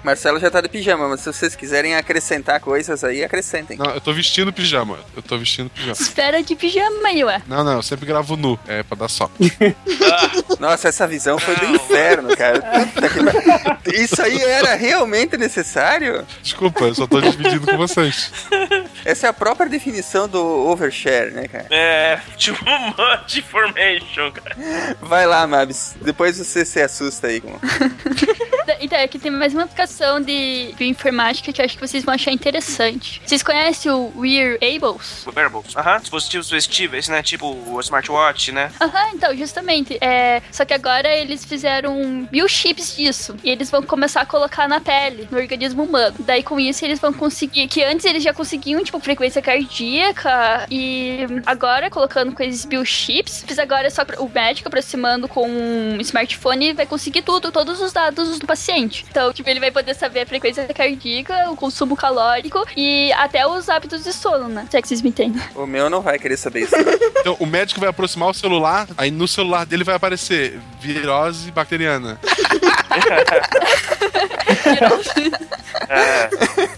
Marcelo já tá de pijama, mas se vocês quiserem acrescentar coisas aí, acrescentem. Não, eu tô vestindo pijama. Eu tô vestindo pijama. Espera de pijama aí, ué. Não, não, eu sempre gravo nu. É pra dar sol. Nossa, essa visão foi do inferno, cara. Isso aí era realmente necessário? Desculpa, eu só tô dividindo com vocês. Essa é a própria definição do overshare, né, cara? É, tipo uma deformation, cara. Vai lá, Mabs. Depois você se assusta aí. Com... então, aqui tem mais uma aplicação de bioinformática que eu acho que vocês vão achar interessante. Vocês conhecem o Wearables? Wearables. Aham. Dispositivos vestíveis, né? Tipo o smartwatch, né? Aham, então, justamente. É, só que agora eles fizeram biochips disso. E eles vão começar a colocar na pele, no organismo humano. Daí com isso eles vão conseguir. Que antes eles já conseguiam, tipo, frequência cardíaca. E agora, colocando com esses biochips, fiz agora só o médico aproximando com um smartphone vai conseguir tudo, todos os dados do paciente. Então, tipo, ele vai poder saber a frequência cardíaca, o consumo calórico e até os hábitos de sono, né? Se é que vocês me entendem. O meu não vai querer saber isso. Então, o médico vai aproximar o celular, aí no celular dele vai aparecer virose bacteriana. É.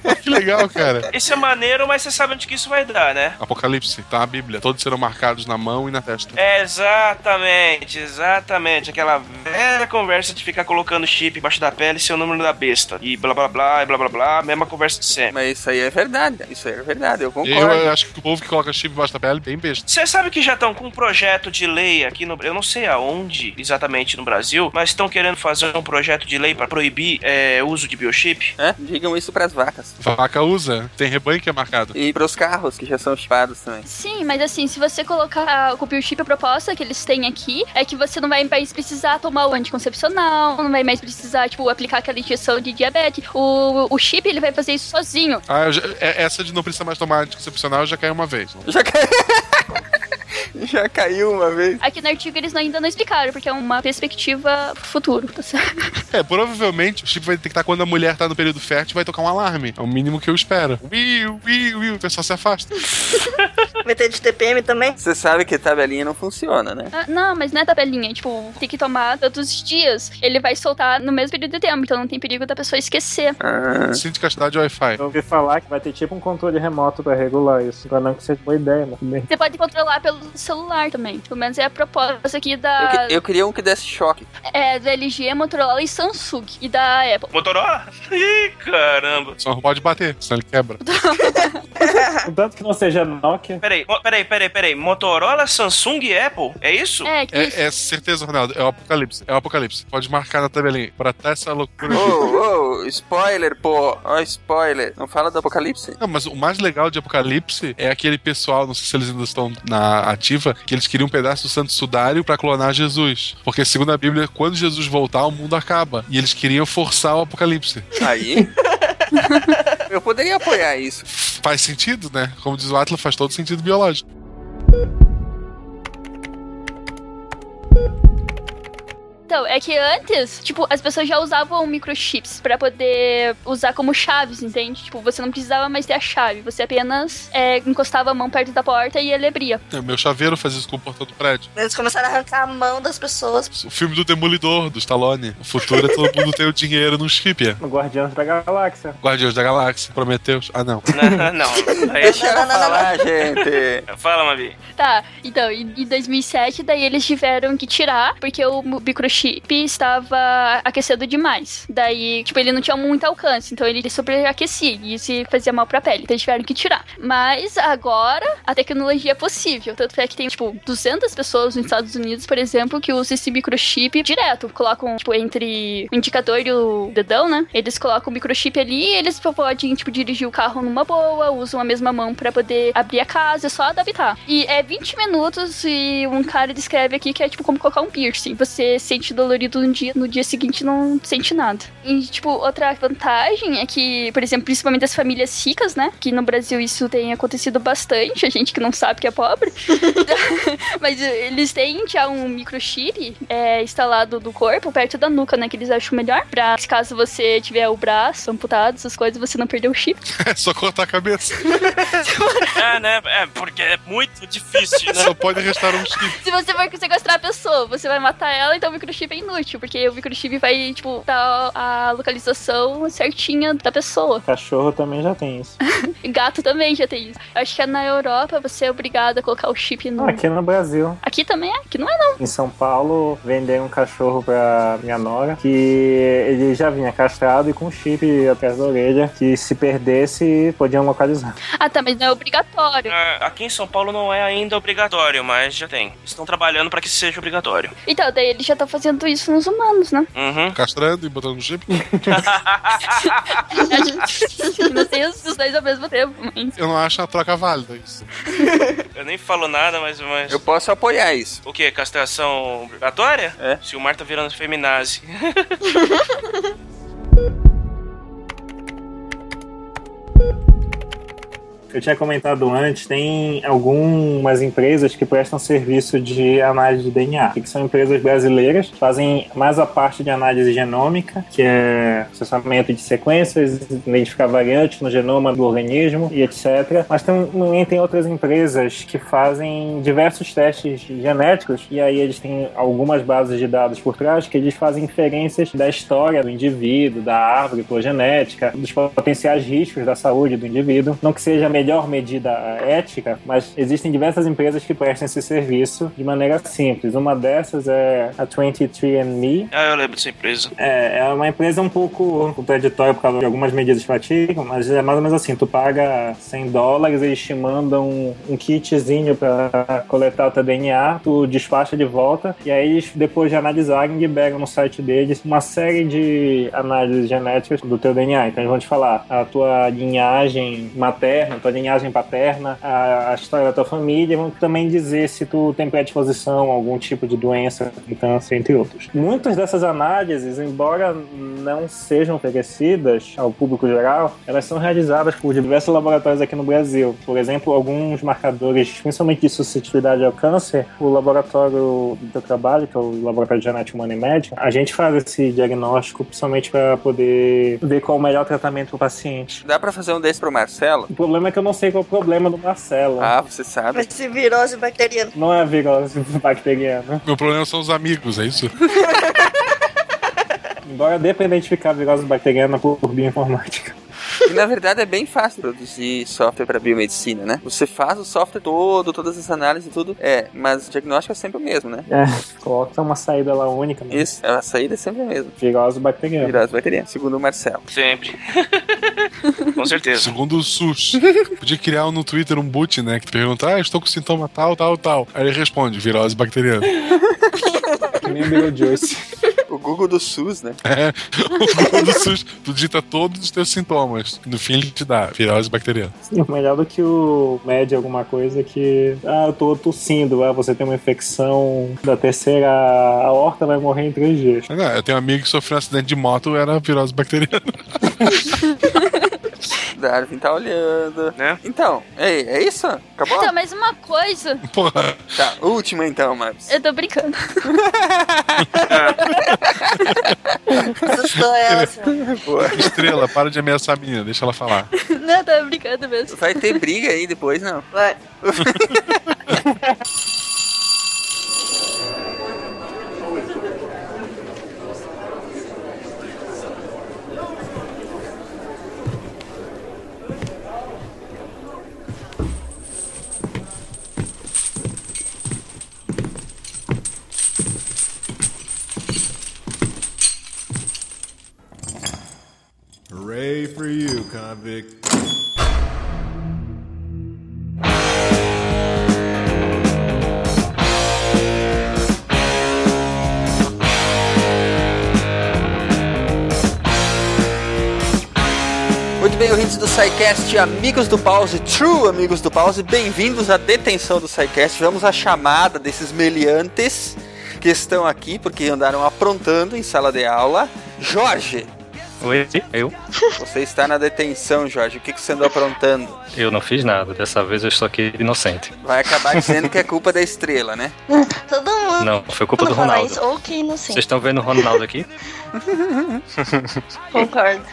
Que legal, cara. Isso é maneiro, mas você sabe onde que isso vai dar, né? Apocalipse, tá? A Bíblia. Todos serão marcados na mão e na testa. É, exatamente, exatamente. Aquela velha conversa de ficar colocando chip embaixo da pele e seu número da besta. E blá blá blá, e blá blá blá, mesma conversa de sempre. Mas isso aí é verdade. Isso aí é verdade, eu concordo. Eu, eu acho que o povo que coloca chip embaixo da pele bem besta. Você sabe que já estão com um projeto de lei aqui no Eu não sei aonde exatamente no Brasil, mas estão querendo fazer um projeto de lei para proibir é, o uso de biochip? É? Digam isso pras vacas. Vaca usa, tem rebanho que é marcado. E pros carros, que já são chipados também. Sim, mas assim, se você colocar o biochip, a proposta que eles têm aqui é que você não vai mais precisar tomar o anticoncepcional, não vai mais precisar, tipo, aplicar aquela injeção de diabetes. O, o chip, ele vai fazer isso sozinho. Ah, já- é- essa de não precisar mais tomar anticoncepcional já caiu uma vez. Já caiu. Já caiu uma vez. Aqui no artigo eles ainda não explicaram, porque é uma perspectiva futuro, tá certo? É, provavelmente o chip vai ter que estar quando a mulher tá no período fértil vai tocar um alarme. É o mínimo que eu espero. Will, will, will, o pessoal se afasta. Vai ter de TPM também? Você sabe que tabelinha não funciona, né? Ah, não, mas não é tabelinha, tipo, tem que tomar todos os dias. Ele vai soltar no mesmo período de tempo, então não tem perigo da pessoa esquecer. Ah. Cinto de castidade Wi-Fi. Eu ouvi falar que vai ter tipo um controle remoto pra regular isso. Pra não que seja boa ideia, bem. Você pode controlar pelo celular também. Pelo menos é a proposta aqui Eu, da, que- eu queria um que desse choque. é, da LG, Motorola e Samsung. E da Apple. Motorola? Ih, caramba. Só não pode bater, senão ele quebra. Contanto que não seja Nokia. Peraí, peraí, peraí, peraí. Motorola, Samsung e Apple? É isso? É, que É, é certeza, Ronaldo. É o apocalipse. É o apocalipse. Pode marcar na tabelinha. Pra até essa loucura. Ô, spoiler, pô. Ó, spoiler. Não fala do apocalipse? Não, mas o mais legal de Apocalipse é aquele pessoal, não sei se eles ainda estão na ativa, que eles queriam um pedaço do Santo Sudário pra clonar Jesus. Porque, segundo a Bíblia, quando Jesus voltar, o mundo acaba. E eles queriam forçar o Apocalipse. Aí. eu poderia apoiar isso. Faz sentido, né? Como diz o Atlas, faz todo sentido biológico. Então, é que antes, tipo, as pessoas já usavam microchips pra poder usar como chaves, entende? Tipo, você não precisava mais ter a chave, você apenas é, encostava a mão perto da porta e ele abria. É, Meu chaveiro faz isso com o portão do prédio. Eles começaram a arrancar a mão das pessoas. O filme do Demolidor, do Stallone. O futuro é todo mundo ter o dinheiro num chip. é. No Guardiões da Galáxia. Guardiões da Galáxia, Prometeus. Ah, não. Não, não. Deixa eu falar, gente. Fala, Mavi. Tá, então, em em 2007, daí eles tiveram que tirar, porque o microchip estava aquecendo demais. Daí, tipo, ele não tinha muito alcance, então ele sobreaquecia e isso fazia mal pra pele, então eles tiveram que tirar. Mas agora, a tecnologia é possível, tanto é que tem, tipo, 200 pessoas nos Estados Unidos, por exemplo, que usam esse microchip direto, colocam, tipo, entre o indicador e o dedão, né? Eles colocam o microchip ali e eles podem, tipo, dirigir o carro numa boa, usam a mesma mão pra poder abrir a casa, é só adaptar. E é 20 minutos e um cara descreve aqui que é tipo como colocar um piercing. Você sente dolorido um dia, no dia seguinte não sente nada. E, tipo, outra vantagem é que, por exemplo, principalmente as famílias ricas, né? Que no Brasil isso tem acontecido bastante, a gente que não sabe que é pobre. Mas eh, eles têm já um microchip é, instalado do corpo, perto da nuca, né? Que eles acham melhor. Pra se caso você tiver o braço amputado, essas coisas, você não perder o chip. É só cortar a cabeça. É, né? É, porque é muito difícil, né? Só pode restar um chip. Se você for sequestrar a pessoa, você vai matar ela, então o microchip é inútil, porque o microchip vai, tipo, dar a localização certinha da pessoa. Cachorro também já tem isso. Gato também já tem isso. Acho que na Europa você é obrigado a colocar o chip no. Aqui no Brasil. Aqui também é? Aqui não é, não. Em São Paulo, venderam um cachorro pra minha nora que ele já vinha castrado e com chip atrás da orelha que se perdesse podiam localizar. Ah, tá, mas não é obrigatório. É, Aqui em São Paulo não é ainda obrigatório, mas já tem. Estão trabalhando para que seja obrigatório. Então, daí eles já estão fazendo fazendo isso nos humanos, né? Uhum. Castrando e botando no chip. A gente não tem os dois ao mesmo tempo, mas... Eu não acho a troca válida isso. Eu nem falo nada, mas. mas... Eu posso apoiar isso. O que? Castração obrigatória? É. Se o Mar tá virando feminazi. Eu tinha comentado antes, tem algumas empresas que prestam serviço de análise de DNA, que são empresas brasileiras, fazem mais a parte de análise genômica, que é processamento de sequências, identificar variantes no genoma do organismo e etc. Mas também tem outras empresas que fazem diversos testes genéticos, e aí eles têm algumas bases de dados por trás que eles fazem inferências da história do indivíduo, da árvore genética, dos potenciais riscos da saúde do indivíduo. Não que seja melhor medida ética, mas existem diversas empresas que prestam esse serviço de maneira simples. Uma dessas é a 23andMe. ah, eu lembro dessa empresa. É, é uma empresa um pouco contraditória por causa de algumas medidas que praticam, mas é mais ou menos assim, tu paga 100 dólares, eles te mandam um, kitzinho para coletar o teu DNA, tu despacha de volta, e aí eles, depois de analisarem, liberam no site deles uma série de análises genéticas do teu DNA. Então eles vão te falar a tua linhagem materna, a tua linhagem paterna, a, a história da tua família, vão também dizer se tu tem predisposição a algum tipo de doença, câncer, entre outros. Muitas dessas análises, embora não sejam oferecidas ao público geral, elas são realizadas por diversos laboratórios aqui no Brasil. Por exemplo, alguns marcadores, principalmente de suscetibilidade ao câncer, o laboratório do teu trabalho, que é o Laboratório de Genética Humana e Médica, a gente faz esse diagnóstico principalmente para poder ver qual o melhor tratamento para o paciente. Dá pra fazer um desse pro Marcelo? O problema é que eu não sei qual é o problema do Marcelo. Ah, você sabe. Vai ser virose bacteriana. Não é virose bacteriana. Meu problema são os amigos, é isso? Embora dê pra identificar a virose bacteriana por bioinformática. E na verdade é bem fácil produzir software para biomedicina, né? Você faz o software todo, todas as análises e tudo. É, mas o diagnóstico é sempre o mesmo, né? É, coloca uma saída lá única. Né? Isso, a saída é sempre a mesma. Virose bacteriana. Virose bacteriana, segundo o Marcelo. Sempre. Com certeza. Segundo o SUS. Podia criar no Twitter um boot, né? Que tu pergunta, ah, estou com sintoma tal, tal, tal. Aí ele responde, virose bacteriana. que nem o Beetlejuice. O Google do SUS, né? É, o Google do SUS. Tu digita todos os teus sintomas. No fim ele te dá virose bacteriana. Sim, melhor do que o mede alguma coisa que. Ah, eu tô tossindo, ah, você tem uma infecção da terceira aorta, vai morrer em três dias. Não, eu tenho um amigo que sofreu um acidente de moto, era virose bacteriana. Darwin tá olhando. Né? Então, é, é isso? Acabou? Então, mais uma coisa. Porra. Tá, última então, Marcos. Eu tô brincando. Assustou ela. Boa. Estrela, para de ameaçar a menina, deixa ela falar. Não, tô brincando mesmo. Vai ter briga aí depois, não? Vai. Muito bem, ouvintes do SciCast, amigos do Pause, true amigos do Pause, bem-vindos à detenção do SciCast. Vamos à chamada desses meliantes que estão aqui porque andaram aprontando em sala de aula. Jorge, Oi, eu? você está na detenção, Jorge. O que, que você andou aprontando? Eu não fiz nada. Dessa vez eu estou aqui inocente. Vai acabar dizendo que é culpa da estrela, né? Todo mundo. Não, foi culpa Quando do Ronaldo. isso, ou que inocente. Vocês estão vendo o Ronaldo aqui? Concordo.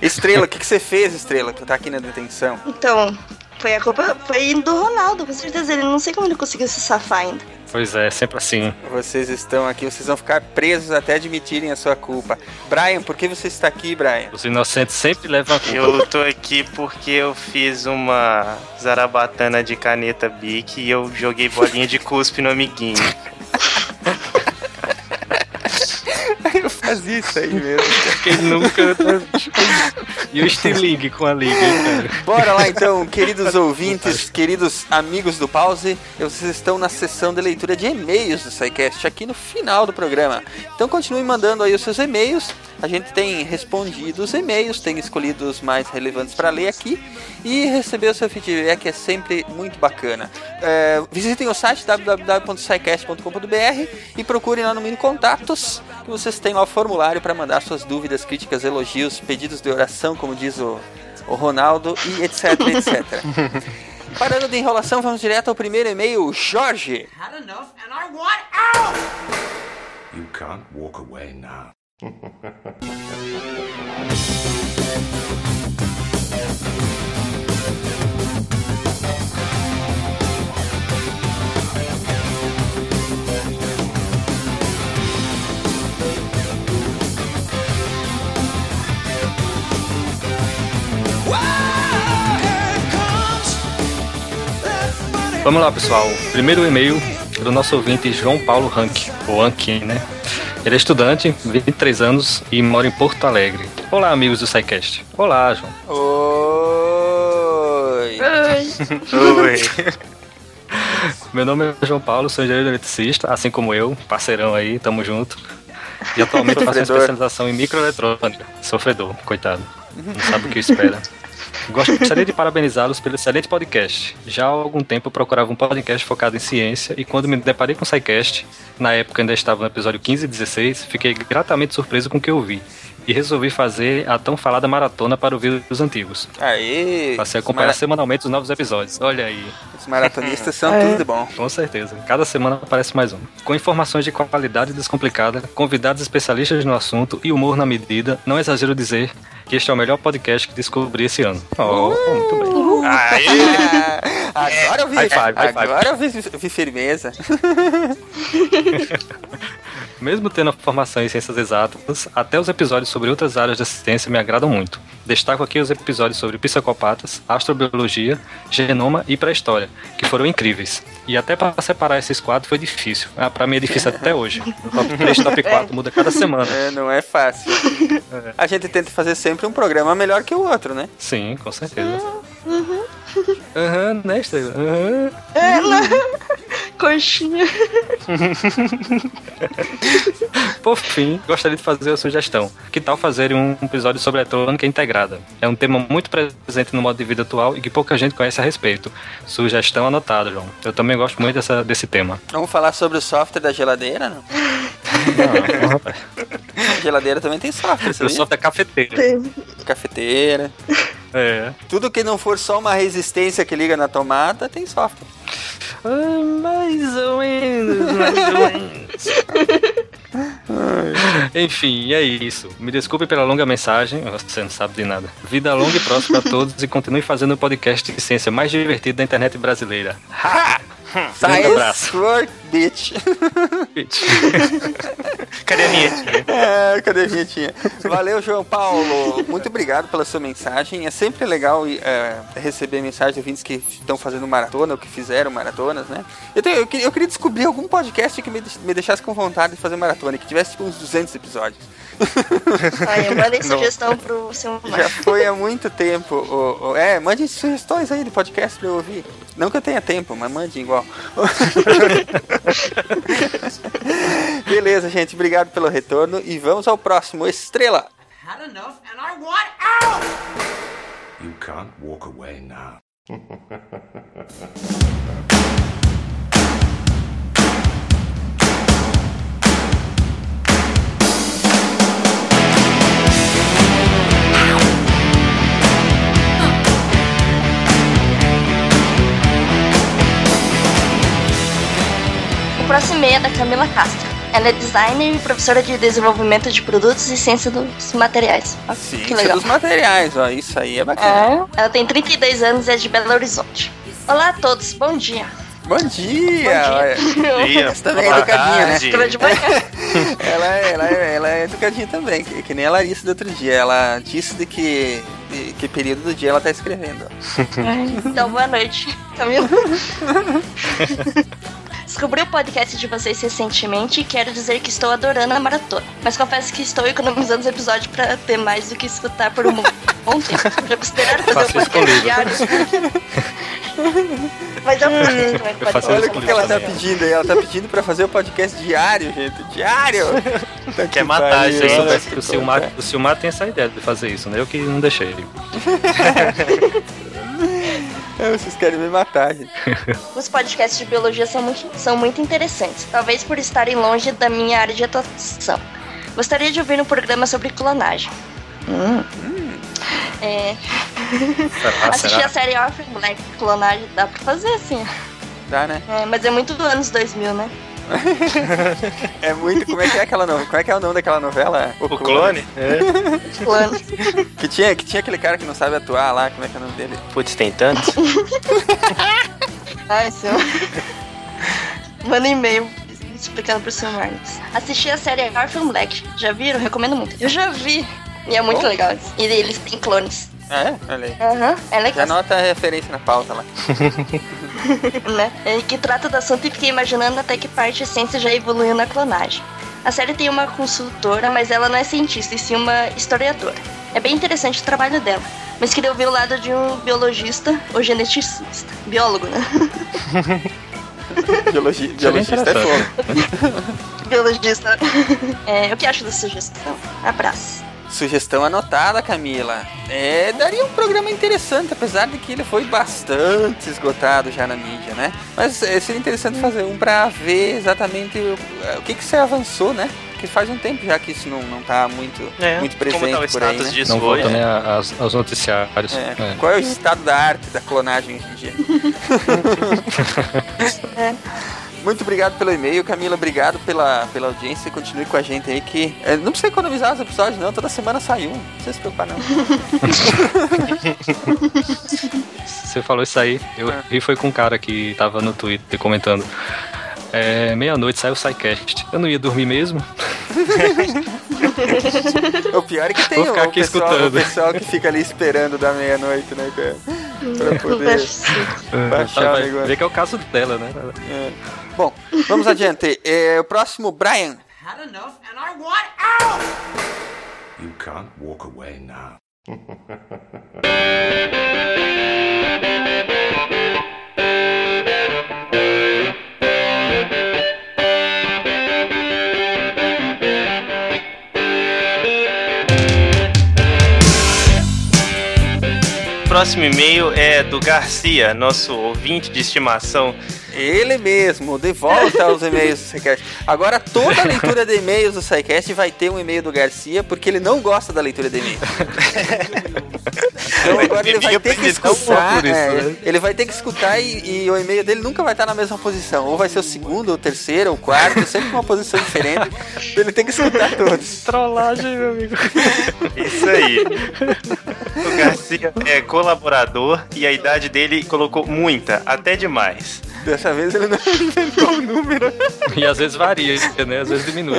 Estrela, o que, que você fez, Estrela, que tá aqui na detenção? Então, foi a culpa foi do Ronaldo, com certeza. Ele não sei como ele conseguiu se safar ainda. Pois é, sempre assim. Vocês estão aqui, vocês vão ficar presos até admitirem a sua culpa. Brian, por que você está aqui, Brian? Os inocentes sempre levam a culpa. Eu tô aqui porque eu fiz uma zarabatana de caneta Bic e eu joguei bolinha de cuspe no amiguinho. quase isso aí mesmo. Quem nunca. E o estilingue com a liga, cara? Bora lá então, queridos ouvintes, queridos amigos do Pause. Vocês estão na sessão de leitura de e-mails do SciCast aqui no final do programa. Então continue mandando aí os seus e-mails. A gente tem respondido os e-mails, tem escolhido os mais relevantes para ler aqui e receber o seu feedback é sempre muito bacana. É, visitem o site www.scicast.com.br e procurem lá no menu contatos que vocês têm lá o formulário para mandar suas dúvidas, críticas, elogios, pedidos de oração, como diz o, o Ronaldo e etc, etc. Parando de enrolação, vamos direto ao primeiro e-mail, Jorge. You can't walk away now. Vamos lá, pessoal. Primeiro e-mail do nosso ouvinte João Paulo Rank, ou Ankin, né? Ele é estudante, 23 anos e mora em Porto Alegre. Olá, amigos do SciCast. Olá, João. Oi. Oi. Meu nome é João Paulo, sou engenheiro eletricista, assim como eu, parceirão aí, tamo junto. E atualmente faço Sofredor. especialização em microeletrônica. Sofredor, coitado. Não sabe o que espera. Gostaria de parabenizá-los pelo excelente podcast. Já há algum tempo eu procurava um podcast focado em ciência e quando me deparei com o SciCast, na época ainda estava no episódio 15 e 16, fiquei gratamente surpreso com o que eu vi. E resolvi fazer a tão falada maratona para ouvir os antigos. Aí. Passei a acompanhar Mara- semanalmente os novos episódios. Olha aí. Os maratonistas são É. tudo de bom. Com certeza. Cada semana aparece mais um. Com informações de qualidade descomplicada, convidados especialistas no assunto e humor na medida, não exagero dizer que este é o melhor podcast que descobri esse ano. Oh, muito bem. Agora eu vi, High five, high five. agora eu vi, vi firmeza. Mesmo tendo a formação em ciências exatas, até os episódios sobre outras áreas da ciência me agradam muito. Destaco aqui os episódios sobre psicopatas, astrobiologia, genoma e pré-história, que foram incríveis. E até para separar esses quatro foi difícil. Ah, para mim é difícil até hoje. O top 3 top 4 muda cada semana. É, não é fácil. A gente tenta fazer sempre um programa melhor que o outro, né? Sim, com certeza. Aham, né, Estrela? Aham. Ela. Coxinha. Por fim, gostaria de fazer a sugestão. Que tal fazerem um episódio sobre eletrônica integrada? É um tema muito presente no modo de vida atual e que pouca gente conhece a respeito. Sugestão anotada, João. Eu também gosto muito dessa, desse tema. Vamos falar sobre o software da geladeira, não? Não, rapaz. A geladeira também tem software, O software é cafeteira. Cafeteira. É. Tudo que não for só uma resistência que liga na tomada, tem software. Ah, mais ou menos, mais ou menos. Enfim, é isso. Me desculpe pela longa mensagem. Você não sabe de nada. Vida longa e próspera a todos e continue fazendo o podcast de ciência mais divertido da internet brasileira. Ha! Science abraço. for bitch. Cadê a vinhetinha? É, cadê a vinhetinha? Valeu, João Paulo. Muito obrigado pela sua mensagem. É sempre legal é, receber mensagens de ouvintes que estão fazendo maratona ou que fizeram maratonas, né? Eu, tenho- eu queria, eu queria descobrir algum podcast que me, deix- me deixasse com vontade de fazer maratona, que tivesse tipo uns 200 episódios. Aí, mandem Não. sugestão pro seu Já foi há muito tempo. o- o- é, mande sugestões aí de podcast pra eu ouvir. Não que eu tenha tempo, mas mande igual. Beleza, gente. Obrigado pelo retorno. E vamos ao próximo. Estrela. Had enough and I want out! You can't walk away now. E-mail é da Camila Castro. Ela é designer e professora de desenvolvimento de produtos e ciência dos materiais. Ó, que Ciência legal. dos materiais, ó. Isso aí é bacana. É, ela tem 32 anos e é de Belo Horizonte. Olá a todos, bom dia. Bom dia! Bom dia. Você também é educadinha, né? ela, é- ela, é- ela é educadinha também, que, que nem a Larissa do outro dia. Ela disse de que, de que período do dia ela tá escrevendo. Então, boa noite, Camila. Descobri o podcast de vocês recentemente e quero dizer que estou adorando a maratona. Mas confesso que estou economizando os episódios pra ter mais do que escutar por um bom tempo. Já consideraram fazer um isso podcast diário? Mas eu como é que Eu pode faço Olha isso o que, ela tá pedindo aí. Ela tá pedindo pra fazer o podcast diário, gente. Diário! Tá Quer matar a Se eu gente. soubesse que o Silmar, o Silmar tem essa ideia de fazer isso, né? Eu que não deixei. É, Vocês querem me matar, gente. Os podcasts de biologia são muito, são muito interessantes, talvez por estarem longe da minha área de atuação. Gostaria de ouvir um programa sobre clonagem. Hum. É. Será? Assisti Será? a série Orphan Black clonagem, dá pra fazer assim. Dá, né? É, mas é muito anos 2000, né? É muito. Como é que é aquela novela? Como é que é o nome daquela novela? O clone? Clone. Que tinha, que tinha aquele cara que não sabe atuar lá, como é que é o nome dele? Putz, tem tantos? Ai, seu. Manda um e-mail explicando pro seu Marcos. Assisti a série Orphan Black. Já viram? Recomendo muito. Eu já vi. E é muito Oh. legal. E eles têm clones. É? Olha aí. Aham, é Já legal. anota a referência na pauta lá. né? É, que trata do assunto e fiquei imaginando até que parte a ciência já evoluiu na clonagem. A série tem uma consultora, mas ela não é cientista, e sim uma historiadora. É bem interessante o trabalho dela, mas queria ouvir o lado de um biologista ou geneticista. Biólogo, né? Biologia, Seria biologista é fogo. biologista. É, o que acha da sugestão? Abraço. Sugestão anotada, Camila. É, daria um programa interessante, apesar de que ele foi bastante esgotado já na mídia, né? Mas é, seria interessante fazer um pra ver exatamente o, o que que você avançou, né? Que faz um tempo já que isso não, não tá muito, É, muito como presente tá o por aí, né? disso Não volta hoje? nem a- aos, aos noticiários. É. É. Qual é o estado da arte da clonagem hoje em dia? Muito obrigado pelo e-mail, Camila. Obrigado pela, pela audiência. Continue com a gente aí que. é, não precisa economizar os episódios, não. Toda semana sai um. Não precisa se preocupar, não. Você falou isso aí. Eu É. ri foi com um cara que tava no Twitter comentando. É, meia-noite sai o SciCast. Eu não ia dormir mesmo. O pior é que tem o, pessoal, o pessoal que fica ali esperando da meia-noite, né? Pra poder baixar o negócio. ver que é o caso dela, né? É. Bom, vamos adiante. É, o próximo, Brian. Had enough and I want out! You can't walk away now. Próximo e-mail é do Garcia, nosso ouvinte de estimação. Ele mesmo, de volta aos e-mails do SciCast. Agora toda a leitura de e-mails do SciCast vai ter um e-mail do Garcia, porque ele não gosta da leitura de e-mails. Então agora ele vai ter que escutar. é, né? Ele vai ter que escutar e, e o e-mail dele nunca vai estar na mesma posição. Ou vai ser o segundo, ou o terceiro, ou o quarto, sempre uma posição diferente. Ele tem que escutar todos. Trollagem, meu amigo. Isso aí. O Garcia é colaborador e a idade dele colocou muita, até demais. Dessa vez ele não inventou o número. E às vezes varia, né? Às vezes diminui.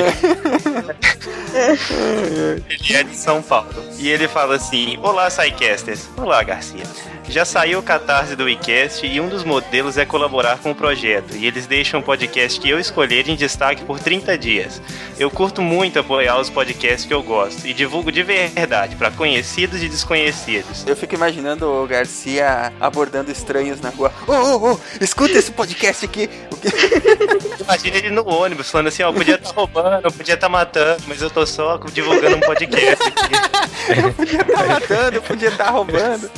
Ele é de São Paulo. E ele fala assim: Olá, Psycasters. Olá, Garcia. Já saiu o catarse do WeCast e um dos modelos é colaborar com o projeto. E eles deixam o podcast que eu escolher em destaque por 30 dias. Eu curto muito apoiar os podcasts que eu gosto e divulgo de verdade para conhecidos e desconhecidos. Eu fico imaginando o Garcia abordando estranhos na rua. Ô, ô, ô, escuta esse podcast aqui. Imagina ele no ônibus falando assim: Ó, podia estar roubando, podia estar matando, mas eu tô só divulgando um podcast aqui. podia estar matando, podia estar roubando.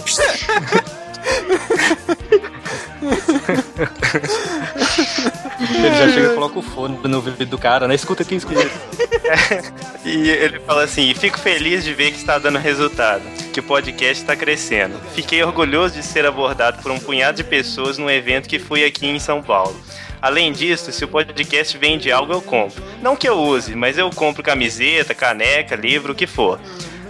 Ele já chega e coloca o fone no ouvido do cara, né? Escuta aqui, escuta aqui. E ele fala assim: fico feliz de ver que está dando resultado, que o podcast está crescendo. Fiquei orgulhoso de ser abordado por um punhado de pessoas num evento que fui aqui em São Paulo. Além disso, se o podcast vende algo, eu compro. Não que eu use, mas eu compro camiseta, caneca, livro, o que for.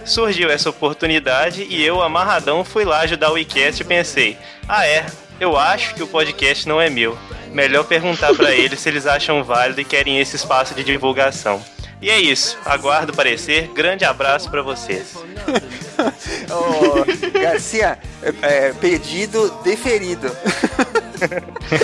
Surgiu essa oportunidade e eu, amarradão, fui lá ajudar o WeCast e pensei: ah, é, eu acho que o podcast não é meu. Melhor perguntar para eles se eles acham válido e querem esse espaço de divulgação. E é isso, aguardo o parecer. Grande abraço para vocês. Ô, Garcia, é, é, pedido deferido.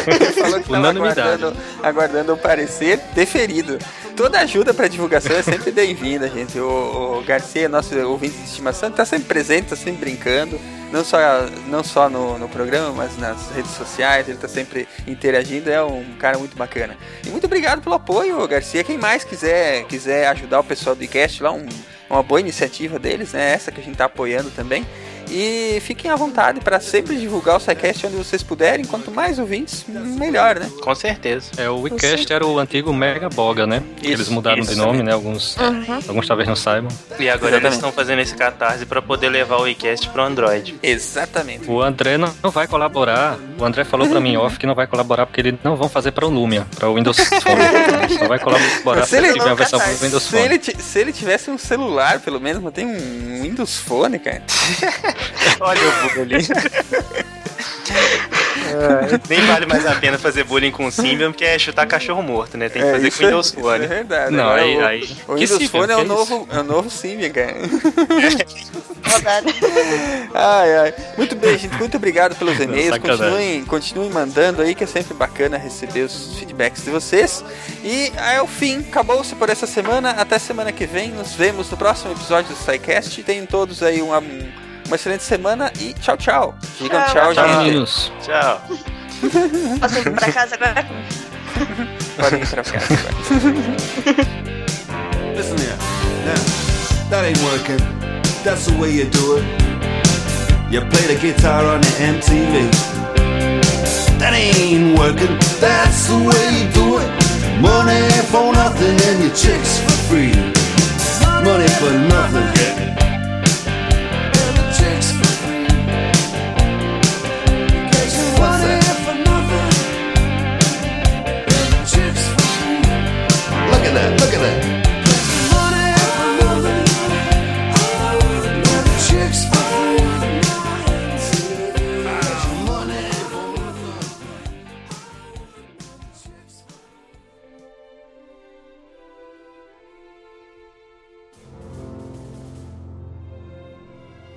Ele falou que aguardando, aguardando o parecer deferido. Toda ajuda pra divulgação é sempre bem-vinda, gente. O, o Garcia, nosso ouvinte de estimação, tá sempre presente, tá sempre brincando. Não só, não só no, no programa, mas nas redes sociais, ele tá sempre interagindo, é um cara muito bacana. E muito obrigado pelo apoio, Garcia. Quem mais quiser, quiser ajudar o pessoal do iCast lá, um, uma boa iniciativa deles, né? Essa que a gente tá apoiando também. E fiquem à vontade para sempre divulgar o SciCast onde vocês puderem. Quanto mais ouvintes, melhor, né? Com certeza. É, o WeCast era o antigo Mega Boga, né? Isso, Eles mudaram isso de nome, também. né? Alguns, Uhum. alguns talvez não saibam. E agora eles estão fazendo esse catarse pra poder levar o iCast pro Android. Exatamente. O André não, não vai colaborar. O André falou pra mim off que não vai colaborar porque eles não vão fazer pra o Lumia, pra o Windows Phone. Só vai colaborar se, ele tiver uma versão pro Windows se, Phone. ele, se ele tivesse um celular, pelo menos, mas tem um Windows Phone, cara. Olha o bug ali. Nem vale mais a pena fazer bullying com o Symbian, porque é chutar cachorro morto, né? Tem que É, fazer com o Windows é- Phone. É verdade. Não, aí- o, aí- o Windows Symbian? Phone é o Que novo, é o novo Symbian, cara. Ai, ai. Muito bem, gente. Muito obrigado pelos e-mails. Continuem, continuem mandando aí, que é sempre bacana receber os feedbacks de vocês. E é o fim. Acabou-se por essa semana. Até semana que vem. Nos vemos no próximo episódio do SciCast. Tenham todos aí uma, uma excelente semana e tchau, tchau. Digam Tchau, tchau, Tchau, gente. Tchau. Posso ir pra casa agora? Podem ir pra casa. Listen here. Now, that ain't working. That's the way you do it. You play the guitar on the MTV. That ain't working. That's the way you do it. Money for nothing and your chicks for free. Money for nothing.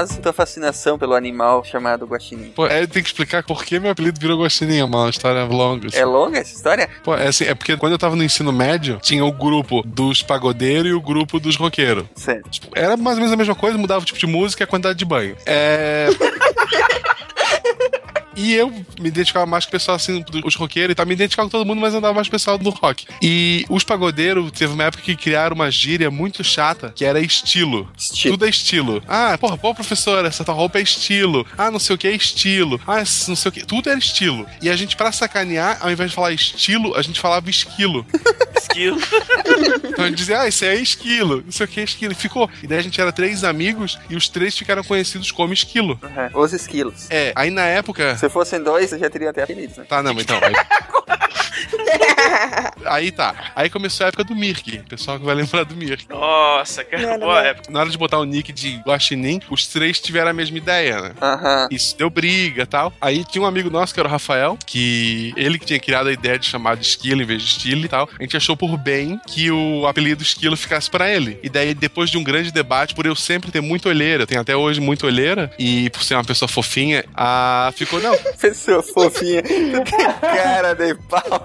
Nós tua fascinação pelo animal chamado guaxinim. Pô, é, tem que explicar por que meu apelido virou Guaxinim, é uma história longa. assim. É longa essa história? Pô, é assim, é porque quando eu tava no ensino médio, tinha o grupo dos pagodeiros e o grupo dos roqueiros. Certo. Tipo, era mais ou menos a mesma coisa, mudava o tipo de música e a quantidade de banho. É. E eu me identificava mais com o pessoal assim, os roqueiros e tal, me identificava com todo mundo, mas andava mais com o pessoal do rock. E os pagodeiros, teve uma época que criaram uma gíria muito chata, que era estilo. Tudo é estilo. Ah, porra, pô, professor, essa tua roupa é estilo. Ah, não sei o que é estilo. Ah, não sei o que. Tudo era estilo. E a gente, pra sacanear, ao invés de falar estilo, a gente falava esquilo. Esquilo. Então a gente dizia, ah, isso aí é esquilo, não sei o que é esquilo. E ficou. E daí a gente era três amigos e os três ficaram conhecidos como esquilo. Uhum. Os esquilos. É, aí na época. Se fossem dois, já teriam até apelidos, né? Tá, não, mas então. Aí... aí tá. Aí começou a época do Mirk. Pessoal que vai lembrar do Mirk. Nossa, cara, boa época. Na hora de botar o nick de Guaxinim, os três tiveram a mesma ideia, né? Aham. Isso deu briga e tal. Aí tinha um amigo nosso, que era o Rafael, que ele que tinha criado a ideia de chamar de esquilo em vez de estilo e tal. A gente achou por bem que o apelido esquilo ficasse pra ele. E daí, depois de um grande debate, por eu sempre ter muita olheira, eu tenho até hoje muita olheira, e por ser uma pessoa fofinha, a... ficou, não. Pessoa fofinha. Tu tem cara de pau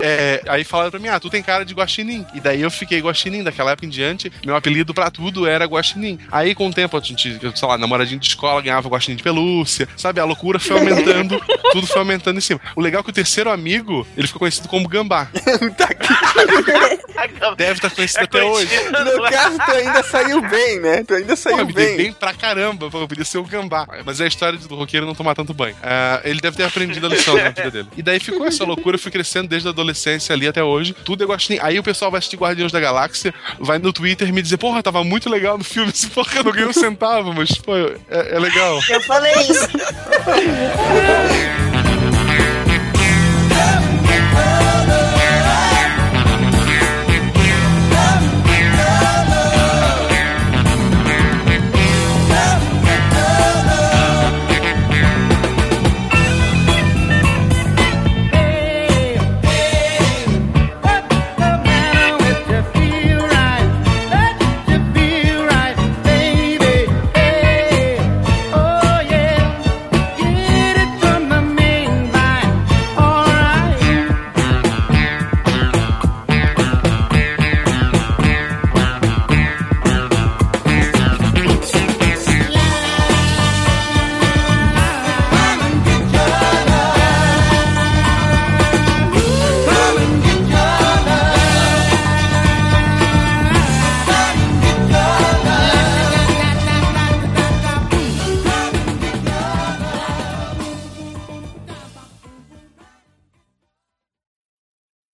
É, aí falaram pra mim, ah, tu tem cara de guaxinim. E daí eu fiquei guaxinim. Daquela época em diante, meu apelido pra tudo era guaxinim. Aí com o tempo, a gente, sei lá, namoradinho de escola, ganhava guaxinim de pelúcia. Sabe, a loucura foi aumentando, tudo foi aumentando em cima. O legal é que o terceiro amigo, ele ficou conhecido como Gambá. Deve estar conhecido até hoje. No caso, tu ainda saiu bem, né? Tu ainda Pô, saiu eu me dei bem. bem pra caramba, pô, eu podia ser o gambá. Mas é a história do roqueiro não tomar tanto banho. Ah, ele deve ter aprendido a lição na vida dele. E daí ficou essa loucura, eu fui crescendo. Vendo desde a adolescência ali até hoje. Tudo é Guaxinim. Aí o pessoal vai assistir Guardiões da Galáxia, vai no Twitter me dizer, porra, tava muito legal no filme. Esse porra, eu não ganhei um centavo, mas, pô, é, é legal. Eu falei isso.